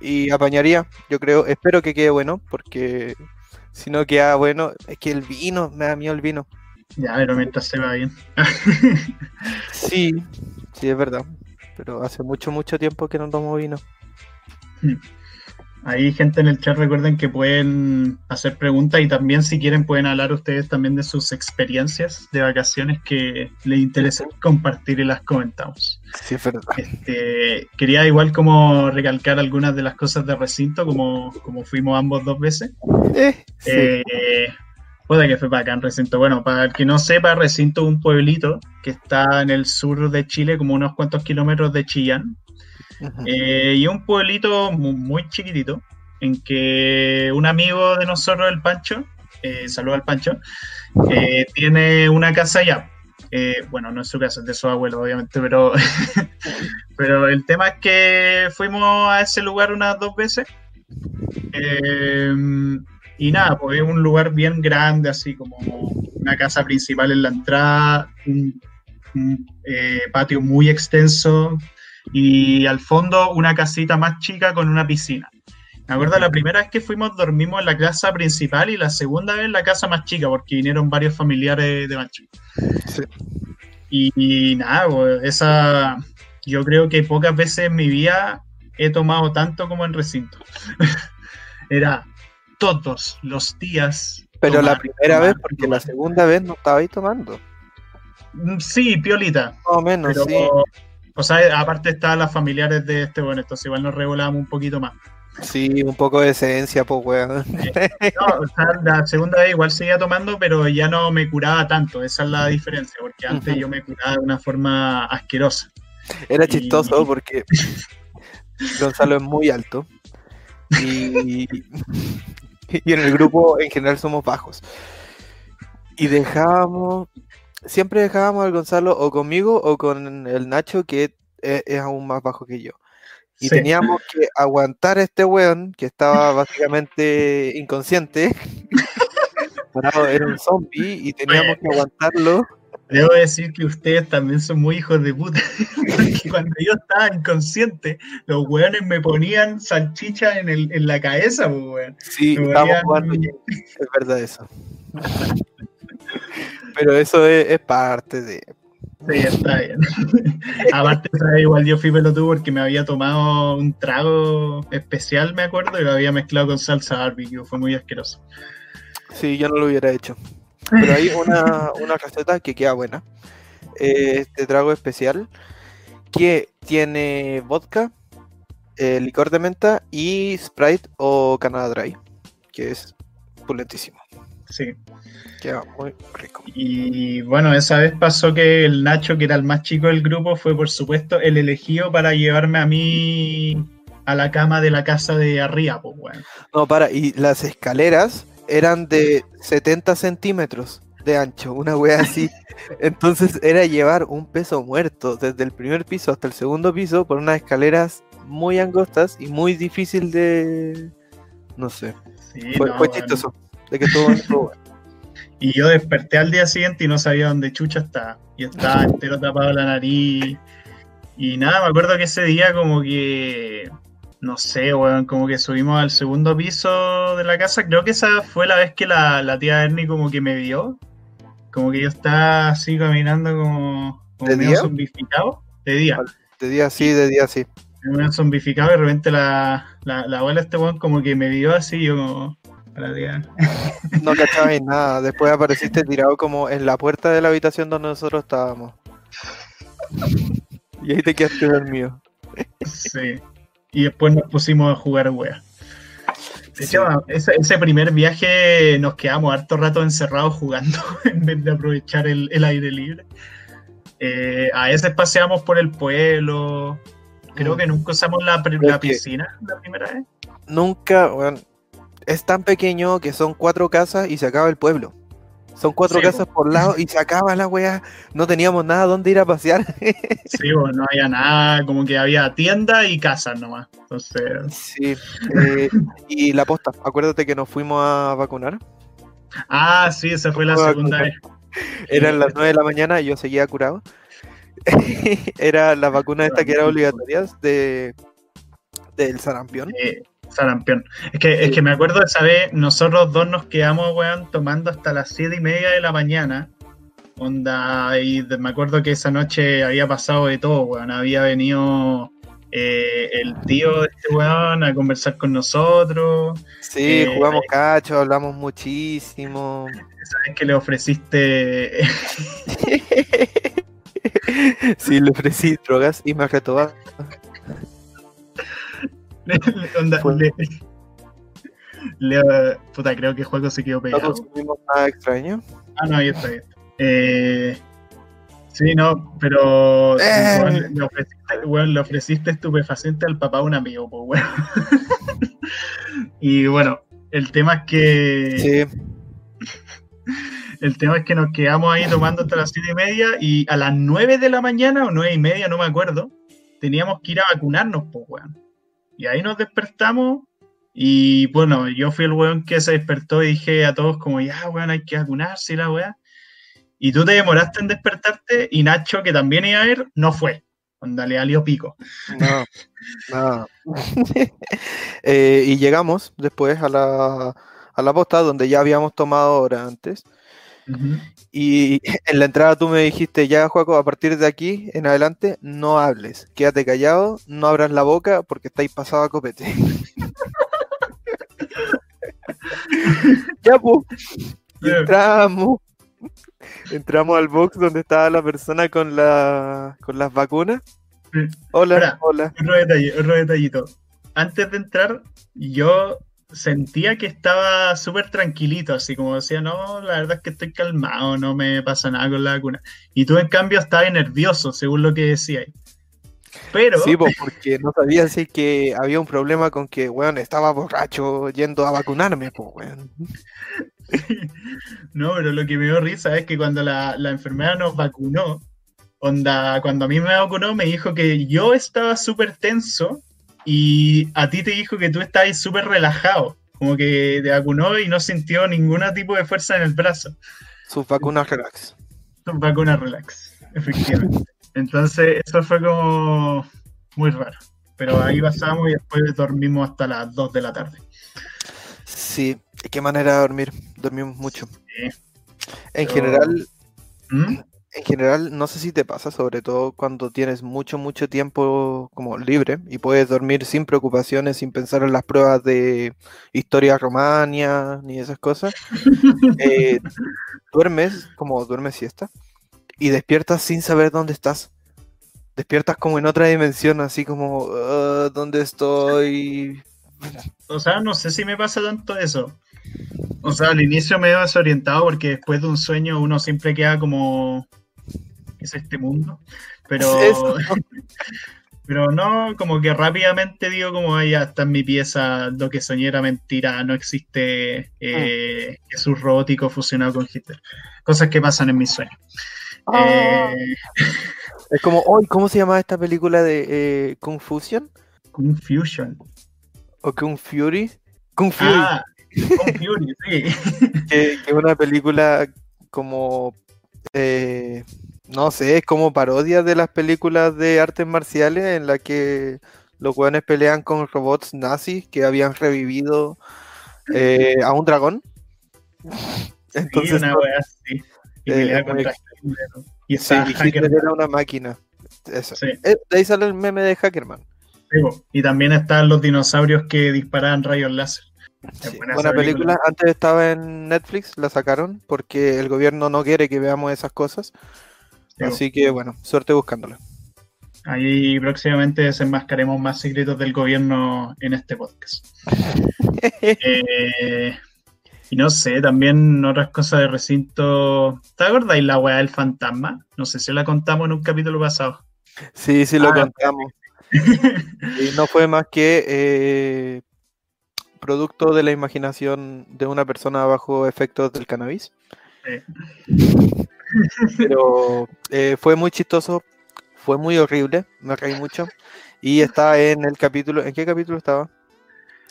y apañaría. Yo creo, espero que quede bueno porque si no queda bueno, es que el vino, me da miedo el vino. Ya, pero mientras se va bien. sí, sí, es verdad. Pero hace mucho, mucho tiempo que no tomo vino. Hmm. Hay gente en el chat, recuerden que pueden hacer preguntas y también si quieren pueden hablar ustedes también de sus experiencias de vacaciones que les interesa compartir y las comentamos. Sí, es verdad. Este, quería igual como recalcar algunas de las cosas de recinto, como, como fuimos ambos dos veces. Eh, eh, Puede que fue bacán recinto. Bueno, para el que no sepa, recinto es un pueblito que está en el sur de Chile, como unos cuantos kilómetros de Chillán. Eh, y un pueblito muy, chiquitito, en que un amigo de nosotros, el Pancho, eh, al Pancho, eh, tiene una casa allá. bueno, no es su casa, es de su abuelo, obviamente, pero, pero el tema es que fuimos a ese lugar unas dos veces. Y nada, pues es un lugar bien grande, así como una casa principal en la entrada, un, eh, patio muy extenso y al fondo una casita más chica con una piscina. Me acuerdo la primera vez que fuimos dormimos en la casa principal y la segunda vez en la casa más chica porque vinieron varios familiares de Mancho. Y, nada, pues esa yo creo que pocas veces en mi vida he tomado tanto como en recinto. Era todos los días. Pero la primera vez, porque la segunda vez no estaba ahí tomando. Mm, sí, piolita. Más o menos, sí. O sea, aparte estaban las familiares de este, bueno, entonces igual nos regulábamos un poquito más. Sí, un poco de esencia, pues, weón. No, o sea, la segunda vez igual seguía tomando, pero ya no me curaba tanto. Esa es la diferencia, porque antes yo me curaba de una forma asquerosa. Era chistoso porque Gonzalo es muy alto. Y, y en el grupo en general somos bajos. Y dejábamos, siempre dejábamos al Gonzalo o conmigo o con el Nacho, que e, es, aún más bajo que yo. Y teníamos que aguantar a este weón, que estaba básicamente inconsciente. era un zombie y teníamos que aguantarlo Debo decir que ustedes también son muy hijos de puta. Porque cuando yo estaba inconsciente, los weones me ponían salchicha en, el, en la cabeza, pues, weón. Sí, estamos jugando Es verdad eso. Pero eso es, parte de. Sí, está bien. Aparte, igual yo fui pelotudo porque me había tomado un trago especial, me acuerdo, y lo había mezclado con salsa barbecue. Fue muy asqueroso. Sí, yo no lo hubiera hecho. Pero hay una, una receta que queda buena. Este trago especial que tiene vodka, eh, licor de menta y Sprite o Canada Dry, que es pulentísimo. Sí. Queda muy rico. Y bueno, esa vez pasó que el Nacho, que era el más chico del grupo, fue por supuesto el elegido para llevarme a mí a la cama de la casa de arriba, pues bueno. No, para, y las escaleras eran de 70 centímetros de ancho, una wea así. Entonces era llevar un peso muerto desde el primer piso hasta el segundo piso por unas escaleras muy angostas y muy difícil de... No sé. fue, chistoso. De que todo Y yo desperté al día siguiente y no sabía dónde chucha estaba. Y estaba entero tapado la nariz. Y nada, me acuerdo que ese día como que no sé, weón, como que subimos al segundo piso de la casa. Creo que esa fue la vez que la, tía Ernie como que me vio. Como que yo estaba así caminando como, ¿De día? zombificado. De día. De día sí, de día sí. Medio zombificado y de repente la, la, abuela este weón como que me vio así yo como... No cachabas nada. Después apareciste tirado como en la puerta de la habitación donde nosotros estábamos. Y ahí te quedaste dormido. Sí. Y después nos pusimos a jugar wea. De hecho, ese, primer viaje nos quedamos harto rato encerrados jugando en vez de aprovechar el, aire libre. Eh, a veces paseamos por el pueblo. Creo mm. que nunca usamos la, la piscina la primera vez. Nunca, bueno, es tan pequeño que son cuatro casas y se acaba el pueblo. Son cuatro casas por lado y se acaba la wea. No teníamos nada donde ir a pasear. sí, no había nada, como que había tienda y casas nomás. Entonces. Sí. Eh, y la posta, acuérdate que nos fuimos a vacunar. Ah, sí, esa fue la segunda vez. Eran las nueve de la mañana y yo seguía curado. era la vacuna esta que era obligatoria de del sarampión. Eh, sarampión. Es que, es que me acuerdo de esa vez, nosotros dos nos quedamos, weón, tomando hasta las siete y media de la mañana. Onda, y me acuerdo que esa noche había pasado de todo, weón. Había venido eh, el tío de este weón a conversar con nosotros. Sí, eh, jugamos cacho, hablamos muchísimo. ¿Sabes que le ofreciste? sí, le ofrecí drogas y me le, puta, creo que el juego se quedó pegado. ¿No consumimos nada extraño? Ah, no, ahí está, ahí está. Eh, sí, no, pero eh. le, ofreciste, le, ofreciste, estupefaciente al papá de un amigo, pues bueno. y bueno, el tema es que. Sí. El tema es que nos quedamos ahí tomando hasta las siete y media y a las nueve de la mañana o nueve y media, no me acuerdo, teníamos que ir a vacunarnos, pues, weón. Y ahí nos despertamos y bueno, yo fui el weón que se despertó y dije a todos como, ya, weón, hay que vacunarse y la weá. Y tú te demoraste en despertarte y Nacho, que también iba a ir, no fue. Onda, le alió pico. No, no. Eh, y llegamos después a la, a la posta donde ya habíamos tomado hora antes. Y en la entrada tú me dijiste, ya Juaco, a partir de aquí en adelante no hables, quédate callado, no abras la boca porque estáis pasado a copete. ya, pues. Entramos. Entramos al box donde estaba la persona con, la, con las vacunas. Hola, hola. Otro, detalle, otro detallito. Antes de entrar, yo sentía que estaba súper tranquilito, así como decía, no, la verdad es que estoy calmado, no me pasa nada con la vacuna. Y tú, en cambio, estabas nervioso, según lo que decías. Pero... Sí, porque no sabía si que había un problema con que, weón, estaba borracho yendo a vacunarme, pues, weón. no, pero lo que me dio risa es que cuando la, la enfermera nos vacunó, onda, cuando a mí me vacunó, me dijo que yo estaba súper tenso y a ti te dijo que tú estabas súper relajado, como que te vacunó y no sintió ningún tipo de fuerza en el brazo. Sus vacunas relax. Sus vacunas relax, efectivamente. Entonces, eso fue como muy raro. Pero ahí pasamos y después dormimos hasta las 2 de la tarde. Sí, qué manera de dormir. Dormimos mucho. En general, ¿Mm? En general, no sé si te pasa, sobre todo cuando tienes mucho, mucho tiempo como libre y puedes dormir sin preocupaciones, sin pensar en las pruebas de historia romania ni esas cosas. Eh, duermes como duermes siesta y despiertas sin saber dónde estás. Despiertas como en otra dimensión, así como, ah, ¿dónde estoy? O sea, no sé si me pasa tanto eso. O sea, al inicio me he desorientado porque después de un sueño uno siempre queda como es este mundo. Pero, pero no, como que rápidamente digo como ya está en mi pieza, lo que soñé era mentira, no existe eh, ah. Jesús robótico fusionado con Hitler. Cosas que pasan en mis sueños. Ah. Eh, es como, hoy, ¿cómo se llama esta película de eh, Confusion? Confusion. ¿O Kung Fury? Kung Fury. Ah, Kung Fury, sí. que, es una película como eh, no sé, es como parodia de las películas de artes marciales en la que los hueones pelean con robots nazis que habían revivido eh, a un dragón. Entonces, una wea así. Y eh, y sí, era una máquina. Eso. Eh, de ahí sale el meme de Hackerman. y también están los dinosaurios que disparaban rayos láser. Buena, película. Antes estaba en Netflix, la sacaron porque el gobierno no quiere que veamos esas cosas. Así que bueno, suerte buscándola. Ahí próximamente desenmascaremos más secretos del gobierno en este podcast. Eh, y no sé, también otras cosas de recinto. ¿Te acordáis la weá del fantasma? No sé si la contamos en un capítulo pasado. Sí, sí lo ah, contamos. y no fue más que eh, producto de la imaginación de una persona bajo efectos del cannabis. Pero eh, fue muy chistoso, fue muy horrible, me reí mucho. Y está en el capítulo, ¿en qué capítulo estaba?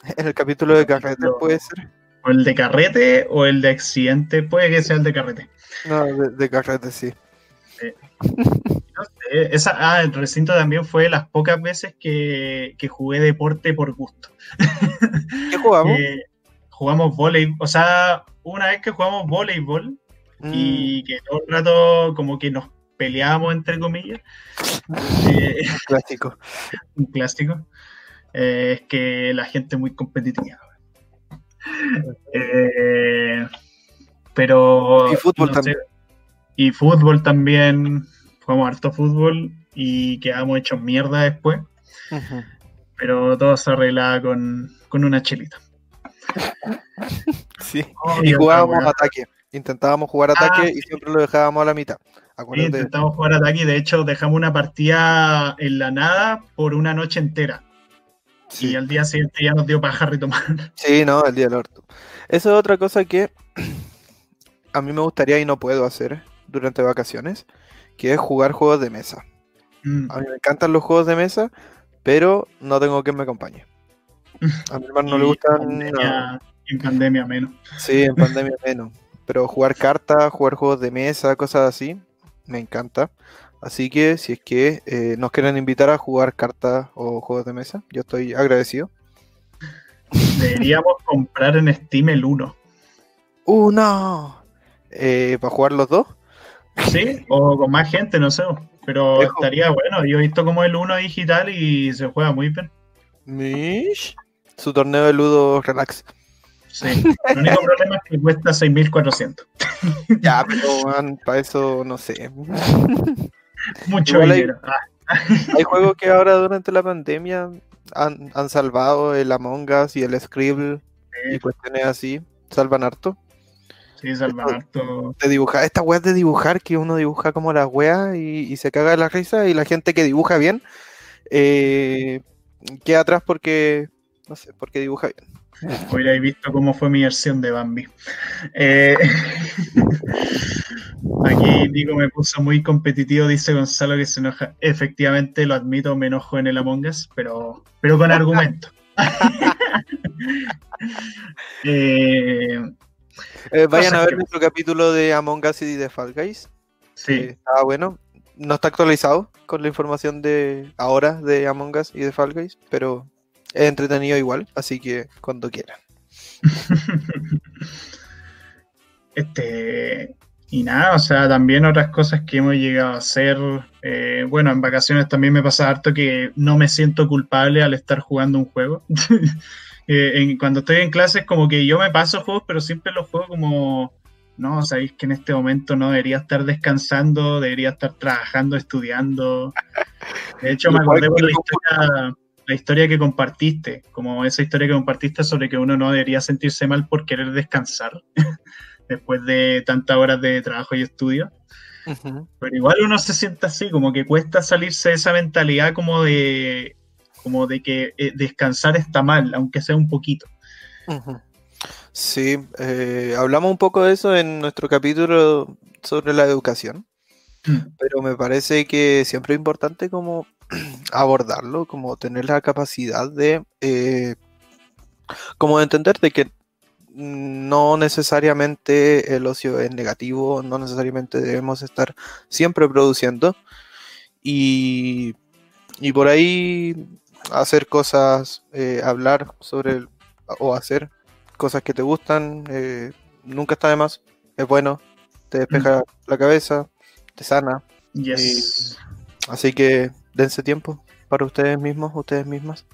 En el capítulo de carrete, puede ser. O el de carrete o el de accidente, puede que sea el de carrete. No, de, carrete, sí. Sé, esa, ah, el recinto también fue las pocas veces que, jugué deporte por gusto. ¿Qué jugamos? Eh, jugamos voleibol, o sea, una vez que jugamos voleibol y mm. que todo el rato como que nos peleábamos entre comillas. Eh, un clásico. Un clásico. Eh, es que la gente es muy competitiva. pero... Y fútbol también. y fútbol también jugamos harto fútbol y quedamos hechos mierda después. Pero todo se arreglaba con, una chelita. sí, y jugábamos ataque. Intentábamos jugar ah, ataque y siempre lo dejábamos a la mitad. Sí, intentábamos jugar ataque y de hecho dejamos una partida en la nada por una noche entera. Y al día siguiente ya nos dio paja retomar. Sí, no, el día del orto. Eso es otra cosa que a mí me gustaría y no puedo hacer durante vacaciones que es jugar juegos de mesa. Mm. A mí me encantan los juegos de mesa, pero no tengo quien me acompañe. A mi hermano no le gustan. En pandemia menos. Sí, en pandemia menos. Pero jugar cartas, jugar juegos de mesa, cosas así, me encanta. Así que si es que eh, nos quieren invitar a jugar cartas o juegos de mesa, yo estoy agradecido. Deberíamos comprar en Steam el 1. ¡Uno! Eh, ¿Para jugar los dos? Sí, o con más gente, no sé. Pero estaría bueno. Yo he visto como el 1 digital y se juega muy bien. Mish. Su torneo de Ludo Relax. Sí, el único problema es que cuesta 6.400. ya, pero para eso no sé. Mucho dinero. Hay, ah. hay, juegos que ahora durante la pandemia han, han salvado el Among Us y el Scribble y cuestiones así. Salvan harto. Sí, De dibujar, esta weá de dibujar, que uno dibuja como la weá y, se caga de la risa, y la gente que dibuja bien eh, queda atrás porque, no sé, porque dibuja bien. Hubiera visto cómo fue mi versión de Bambi. Eh, aquí Nico me puso muy competitivo, dice Gonzalo que se enoja. Efectivamente, lo admito, me enojo en el Among Us, pero, pero con argumento. eh, eh, vayan a ver nuestro capítulo de Among Us y de Fall Guys. Sí. Eh, está bueno. No está actualizado con la información de ahora de Among Us y de Fall Guys, pero es entretenido igual, así que cuando quieran. este. Y nada, o sea, también otras cosas que hemos llegado a hacer. Eh, bueno, en vacaciones también me pasa harto que no me siento culpable al estar jugando un juego. Eh, cuando estoy en clases, como que yo me paso juegos, pero siempre los juego como, no, sabéis que en este momento no debería estar descansando, debería estar trabajando, estudiando. De hecho, me acordé por la historia, la historia que compartiste, como esa historia que compartiste sobre que uno no debería sentirse mal por querer descansar después de tantas horas de trabajo y estudio. Pero igual uno se siente así, como que cuesta salirse de esa mentalidad como de como de que eh, descansar está mal, aunque sea un poquito. Sí, eh, hablamos un poco de eso en nuestro capítulo sobre la educación, mm. pero me parece que siempre es importante como abordarlo, como tener la capacidad de, eh, como de entender de que no necesariamente el ocio es negativo, no necesariamente debemos estar siempre produciendo y, y por ahí hacer cosas, eh, hablar sobre o hacer cosas que te gustan, eh, nunca está de más, es bueno, te despeja mm. la cabeza, te sana. así que dense tiempo para ustedes mismos, ustedes mismas.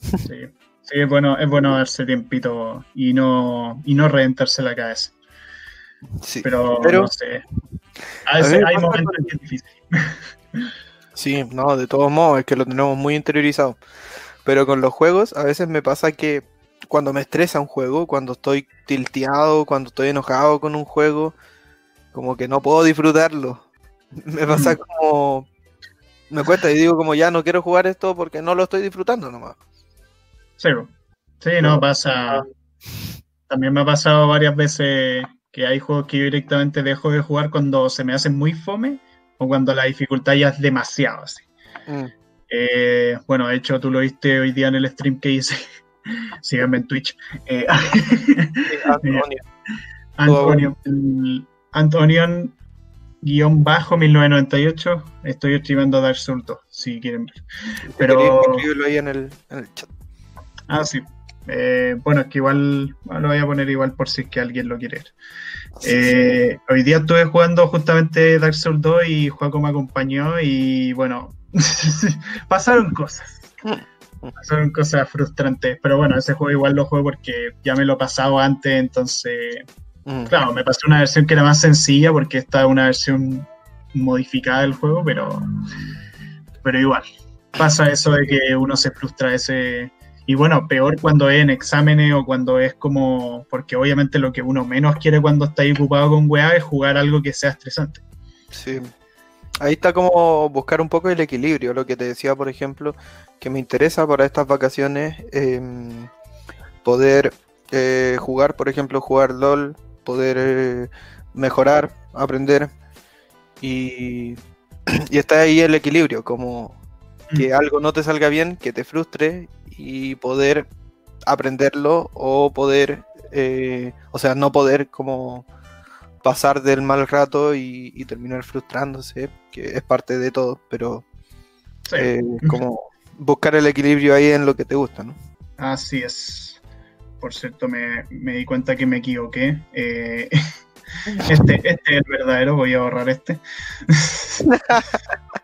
Sí. Sí, es bueno, es bueno darse tiempito y no, y no reventarse la cabeza. Sí, Pero, pero- no sé. A veces hay momentos que es difícil. sí, no, de todos modos, es que lo tenemos muy interiorizado. Pero con los juegos, a veces me pasa que cuando me estresa un juego, cuando estoy tilteado, cuando estoy enojado con un juego, como que no puedo disfrutarlo. Me pasa Mm. como. Me cuesta y digo, como ya no quiero jugar esto porque no lo estoy disfrutando nomás. Sí, sí, no pasa. También me ha pasado varias veces que hay juegos que yo directamente dejo de jugar cuando se me hacen muy fome o cuando la dificultad ya es demasiado así. Mm. Eh, bueno, de hecho, tú lo viste hoy día en el stream que hice. Síganme en Twitch. Eh, Antonio. Antonio, el- Antonion guion bajo 1998 estoy streamando Dark Souls 2 si quieren ver Pero- escribirlo ahí en el, en el chat. ah sí Eh, bueno es que igual lo voy a poner igual por si es que alguien lo quiere Eh, hoy día estuve jugando justamente Dark Souls 2 y Juaco me acompañó y bueno pasaron cosas pasaron cosas frustrantes pero bueno ese juego igual lo juego porque ya me lo he pasado antes entonces Mm. Claro, me pasé una versión que era más sencilla porque esta es una versión modificada del juego, pero, pero igual. Pasa eso de que uno se frustra ese... Y bueno, peor cuando es en exámenes o cuando es como... Porque obviamente lo que uno menos quiere cuando está ahí ocupado con weá es jugar algo que sea estresante. Sí. Ahí está como buscar un poco el equilibrio, lo que te decía, por ejemplo, que me interesa para estas vacaciones em, poder eh, jugar, por ejemplo, jugar LOL, poder eh, mejorar, aprender y, y está ahí el equilibrio, como que algo no te salga bien, que te frustre y poder aprenderlo o poder, eh, o sea, no poder como pasar del mal rato y, y terminar frustrándose, que es parte de todo, pero Sí, eh, como buscar el equilibrio ahí en lo que te gusta, ¿no? así es. Por cierto, me, me di cuenta que me equivoqué. Eh, este, este es el verdadero, voy a ahorrar este.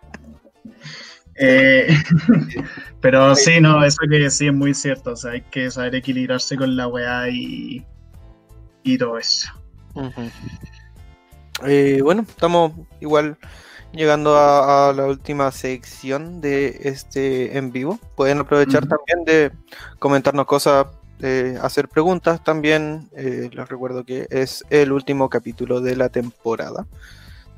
Eh, pero sí, no, eso que sí es muy cierto. O sea, hay que saber equilibrarse con la weá y, y todo eso. Eh, bueno, estamos igual llegando a, a la última sección de este en vivo. Pueden aprovechar también de comentarnos cosas, eh, hacer preguntas también. Eh, les recuerdo que es el último capítulo de la temporada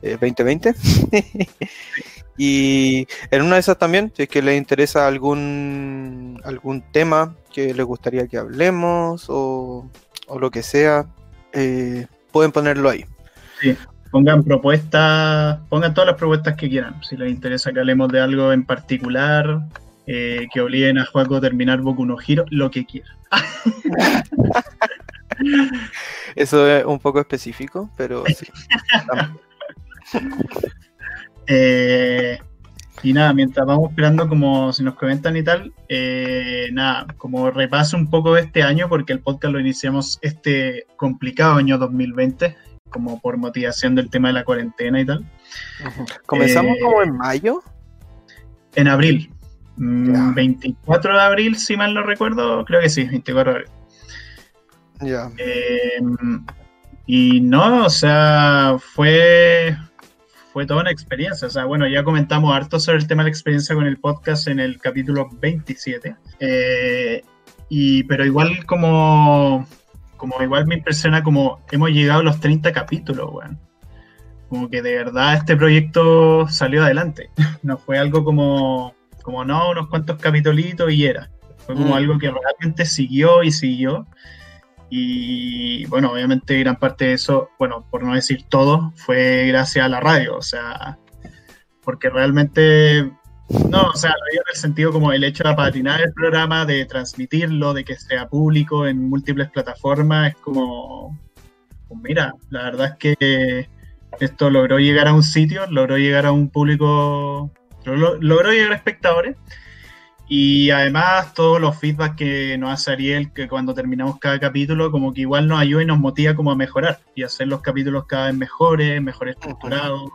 eh, 2020. y en una de esas también, si es que les interesa algún, algún tema que les gustaría que hablemos o, o lo que sea, eh, pueden ponerlo ahí. Pongan propuestas, pongan todas las propuestas que quieran. Si les interesa que hablemos de algo en particular, eh, que obliguen a Juaco a terminar Boku no Hero, lo que quieran. Eso es un poco específico, pero sí. Eh, y nada, mientras vamos esperando como si nos comentan y tal, eh, nada, como repaso un poco de este año, porque el podcast lo iniciamos este complicado año 2020, como por motivación del tema de la cuarentena y tal. Comenzamos Eh, como en mayo. en abril. Mm, Ya. 24 de abril, si mal no recuerdo, creo que sí, 24 de abril. Ya. Eh, y no, o sea, fue, fue toda una experiencia. O sea, bueno, ya comentamos harto sobre el tema de la experiencia con el podcast en el capítulo 27. Eh, y, pero igual como, como igual me impresiona como hemos llegado a los 30 capítulos, weón. Como que de verdad este proyecto salió adelante. No fue algo como, como no, unos cuantos capitulitos y era. Fue como Mm. algo que realmente siguió y siguió. Y bueno, obviamente gran parte de eso, bueno, por no decir todo, fue gracias a la radio, o sea, porque realmente, no, o sea, lo en el sentido como el hecho de apadrinar el programa, de transmitirlo, de que sea público en múltiples plataformas, es como, pues mira, la verdad es que esto logró llegar a un sitio, logró llegar a un público, lo- logró llegar a espectadores. Y además todos los feedback que nos hace Ariel, que cuando terminamos cada capítulo, como que igual nos ayuda y nos motiva como a mejorar y hacer los capítulos cada vez mejores, mejor estructurados.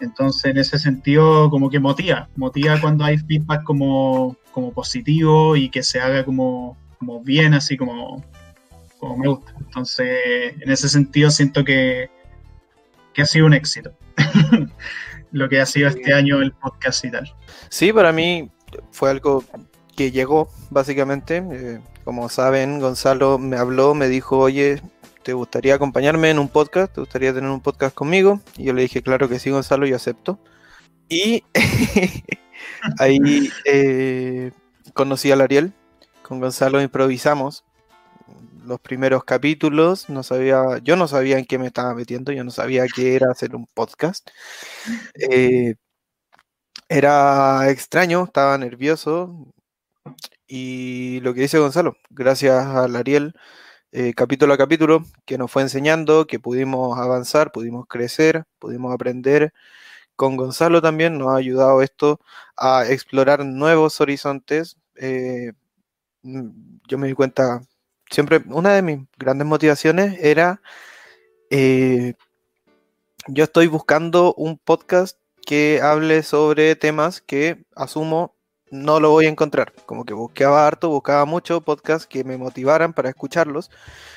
Entonces, en ese sentido, como que motiva, motiva cuando hay feedback como, como positivo y que se haga como, como bien, así como, como me gusta. Entonces, en ese sentido, siento que, que ha sido un éxito. Lo que ha sido este año el podcast y tal. Sí, para mí fue algo que llegó, básicamente. Eh, como saben, Gonzalo me habló, me dijo, oye, ¿te gustaría acompañarme en un podcast? ¿Te gustaría tener un podcast conmigo? Y yo le dije, claro que sí, Gonzalo, yo acepto. Y ahí eh, conocí a Ariel, con Gonzalo improvisamos los primeros capítulos, no sabía, yo no sabía en qué me estaba metiendo, yo no sabía qué era hacer un podcast. Eh, era extraño, estaba nervioso, y lo que dice Gonzalo, gracias al Ariel, eh, capítulo a capítulo, que nos fue enseñando, que pudimos avanzar, pudimos crecer, pudimos aprender. Con Gonzalo también nos ha ayudado esto a explorar nuevos horizontes. Eh, mm, yo me di cuenta, siempre, una de mis grandes motivaciones era, eh, yo estoy buscando un podcast que hable sobre temas que asumo no lo voy a encontrar. Como que buscaba harto, buscaba mucho podcasts que me motivaran para escucharlos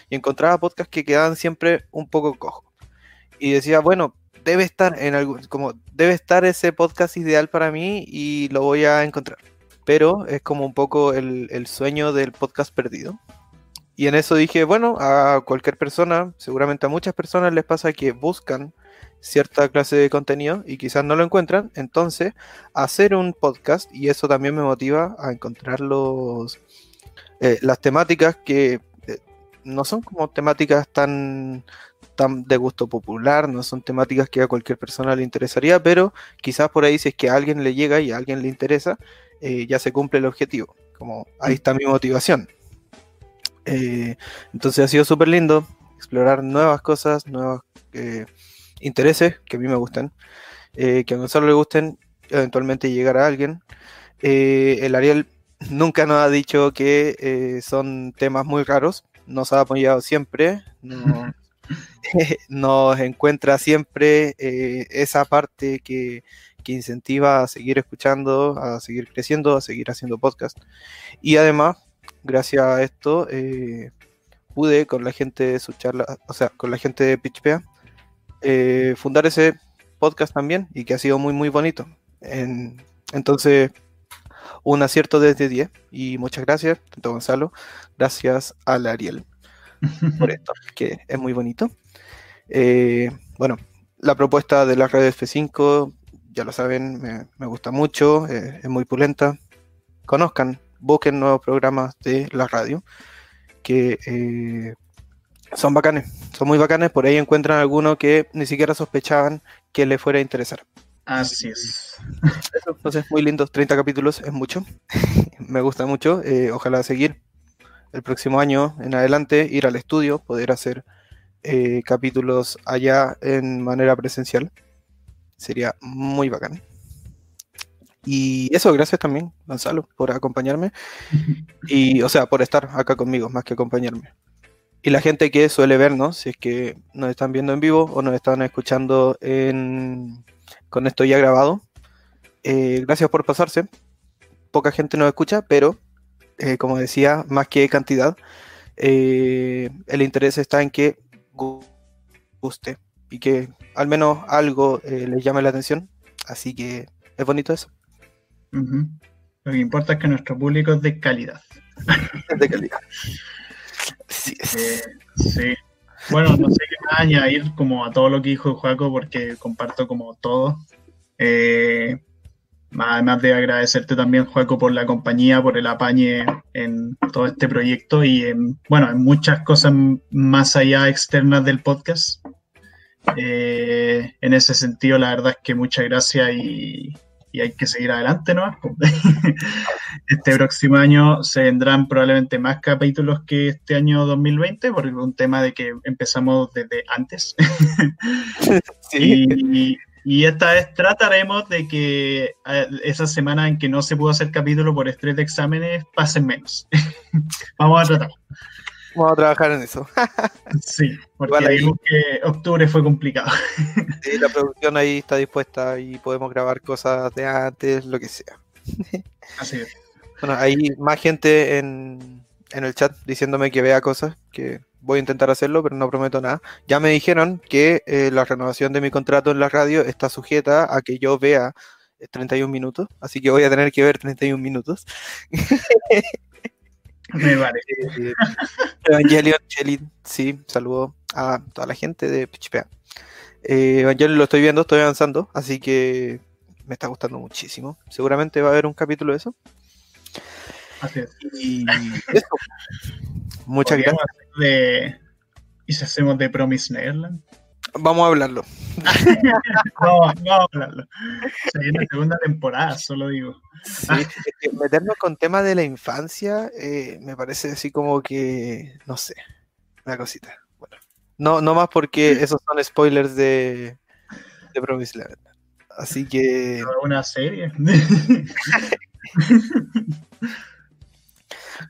y encontraba podcasts que quedaban siempre un poco cojos. Y decía, bueno, debe estar en algún, como debe estar ese podcast ideal para mí y lo voy a encontrar. Pero es como un poco el, el sueño del podcast perdido. Y en eso dije, bueno, a cualquier persona, seguramente a muchas personas les pasa que buscan cierta clase de contenido y quizás no lo encuentran, entonces hacer un podcast y eso también me motiva a encontrar los, eh, las temáticas que eh, no son como temáticas tan, tan de gusto popular, no son temáticas que a cualquier persona le interesaría, pero quizás por ahí si es que a alguien le llega y a alguien le interesa, eh, ya se cumple el objetivo, como ahí está mi motivación. entonces ha sido súper lindo explorar nuevas cosas, nuevas intereses que a mí me gustan, eh, que a Gonzalo le gusten, eventualmente llegar a alguien. Eh, el Ariel nunca nos ha dicho que eh, son temas muy raros, nos ha apoyado siempre, nos encuentra siempre esa parte que, que, incentiva a seguir escuchando, a seguir creciendo, a seguir haciendo podcast. Y además, gracias a esto, pude con la gente de su charla, o sea, con la gente de PitchPea, eh, fundar ese podcast también y que ha sido muy, muy bonito. entonces, un acierto desde 10 y muchas gracias, tanto Gonzalo, gracias al Ariel por esto, que es muy bonito. Eh, bueno, la propuesta de la red F5, ya lo saben, me, gusta mucho, eh, es muy pulenta. Conozcan, busquen nuevos programas de la radio que son bacanes, son muy bacanes, por ahí encuentran alguno que ni siquiera sospechaban que le fuera a interesar. Así es. entonces, muy lindos, 30 capítulos es mucho, me gusta mucho, eh, ojalá seguir el próximo año en adelante, ir al estudio, poder hacer eh, capítulos allá en manera presencial, sería muy bacán. Y eso, gracias también, Gonzalo, por acompañarme. Y, o sea, por estar acá conmigo, más que acompañarme y la gente que suele vernos, si es que nos están viendo en vivo o nos están escuchando con esto ya grabado, eh, gracias por pasarse. Poca gente nos escucha, pero eh, como decía, más que cantidad, eh, el interés está en que guste y que al menos algo les llame la atención. Así que es bonito eso. Lo que importa es que nuestro público es de calidad. Es de calidad. Sí, sí. Bueno, no sé qué más añadir como a todo lo que dijo Juaco porque comparto como todo. Eh, además de agradecerte también, Juaco, por la compañía, por el apañe en todo este proyecto y en, bueno, en muchas cosas más allá externas del podcast. Eh, en ese sentido, la verdad es que muchas gracias y, y hay que seguir adelante, ¿no? este próximo año se vendrán probablemente más capítulos que este año 2020, por un tema de que empezamos desde antes. y, esta vez trataremos de que eh, esa semana en que no se pudo hacer capítulo por estrés de exámenes pasen menos. Vamos a tratar. Vamos a trabajar en eso. sí, porque digamos que octubre fue complicado. sí, la producción ahí está dispuesta y podemos grabar cosas de antes, lo que sea. Así es. Bueno, hay más gente en, en el chat diciéndome que vea cosas, que voy a intentar hacerlo, pero no prometo nada. Ya me dijeron que eh, la renovación de mi contrato en la radio está sujeta a que yo vea 31 minutos, así que voy a tener que ver 31 minutos. Me vale. Eh, Evangelion Chelin, sí, saludo a toda la gente de PHPA. Eh, Evangelion lo estoy viendo, estoy avanzando, así que me está gustando muchísimo. Seguramente va a haber un capítulo de eso. Así es. Y eso. Muchas gracias. De... ¿Y si hacemos de Promise Neverland? Vamos a hablarlo. no, no a hablarlo. Se viene segunda temporada, solo digo. Sí, meternos con temas de la infancia eh, me parece así como que, no sé, una cosita. Bueno, no, no más porque esos son spoilers de, de Promise Neverland. Así que. Una serie.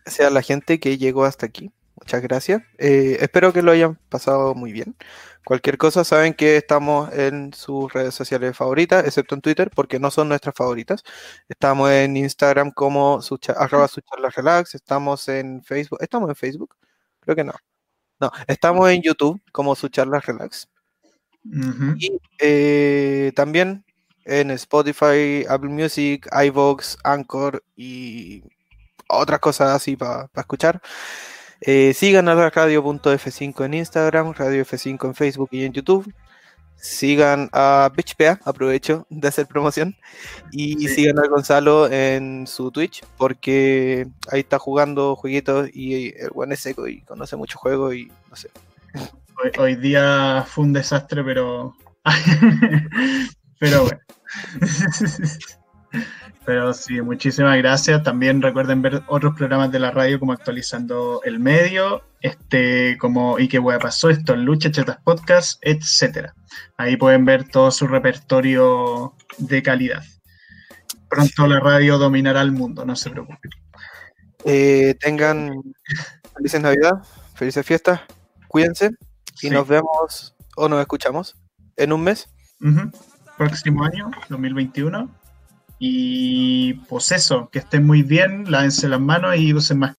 Gracias a la gente que llegó hasta aquí. Muchas gracias. Eh, espero que lo hayan pasado muy bien. Cualquier cosa, saben que estamos en sus redes sociales favoritas, excepto en Twitter, porque no son nuestras favoritas. Estamos en Instagram como su arroba su charla relax. Estamos en Facebook. ¿Estamos en Facebook? Creo que no. No, estamos en YouTube como su charla relax. Y eh, también en Spotify, Apple Music, iVoox, Anchor y otras cosas así para escuchar. Eh, sigan a la radio.f5 en Instagram, Radio F5 en Facebook y en YouTube. Sigan a BitchPA, aprovecho de hacer promoción. Y sigan a Gonzalo en su Twitch, porque ahí está jugando jueguitos y el buen es seco y conoce mucho juego y no sé. Hoy, hoy día fue un desastre, pero. pero bueno. Pero sí, muchísimas gracias. También recuerden ver otros programas de la radio como Actualizando el Medio, este, como ¿Y qué hueá pasó? Esto, Lucha, Chetas Podcast, etcétera. Ahí pueden ver todo su repertorio de calidad. Pronto la radio dominará el mundo, no se preocupen. Eh, tengan felices Navidad, felices fiestas, cuídense y nos vemos o nos escuchamos en un mes. Próximo año, 2021. Y pues eso, que estén muy bien, lávense las manos y usen más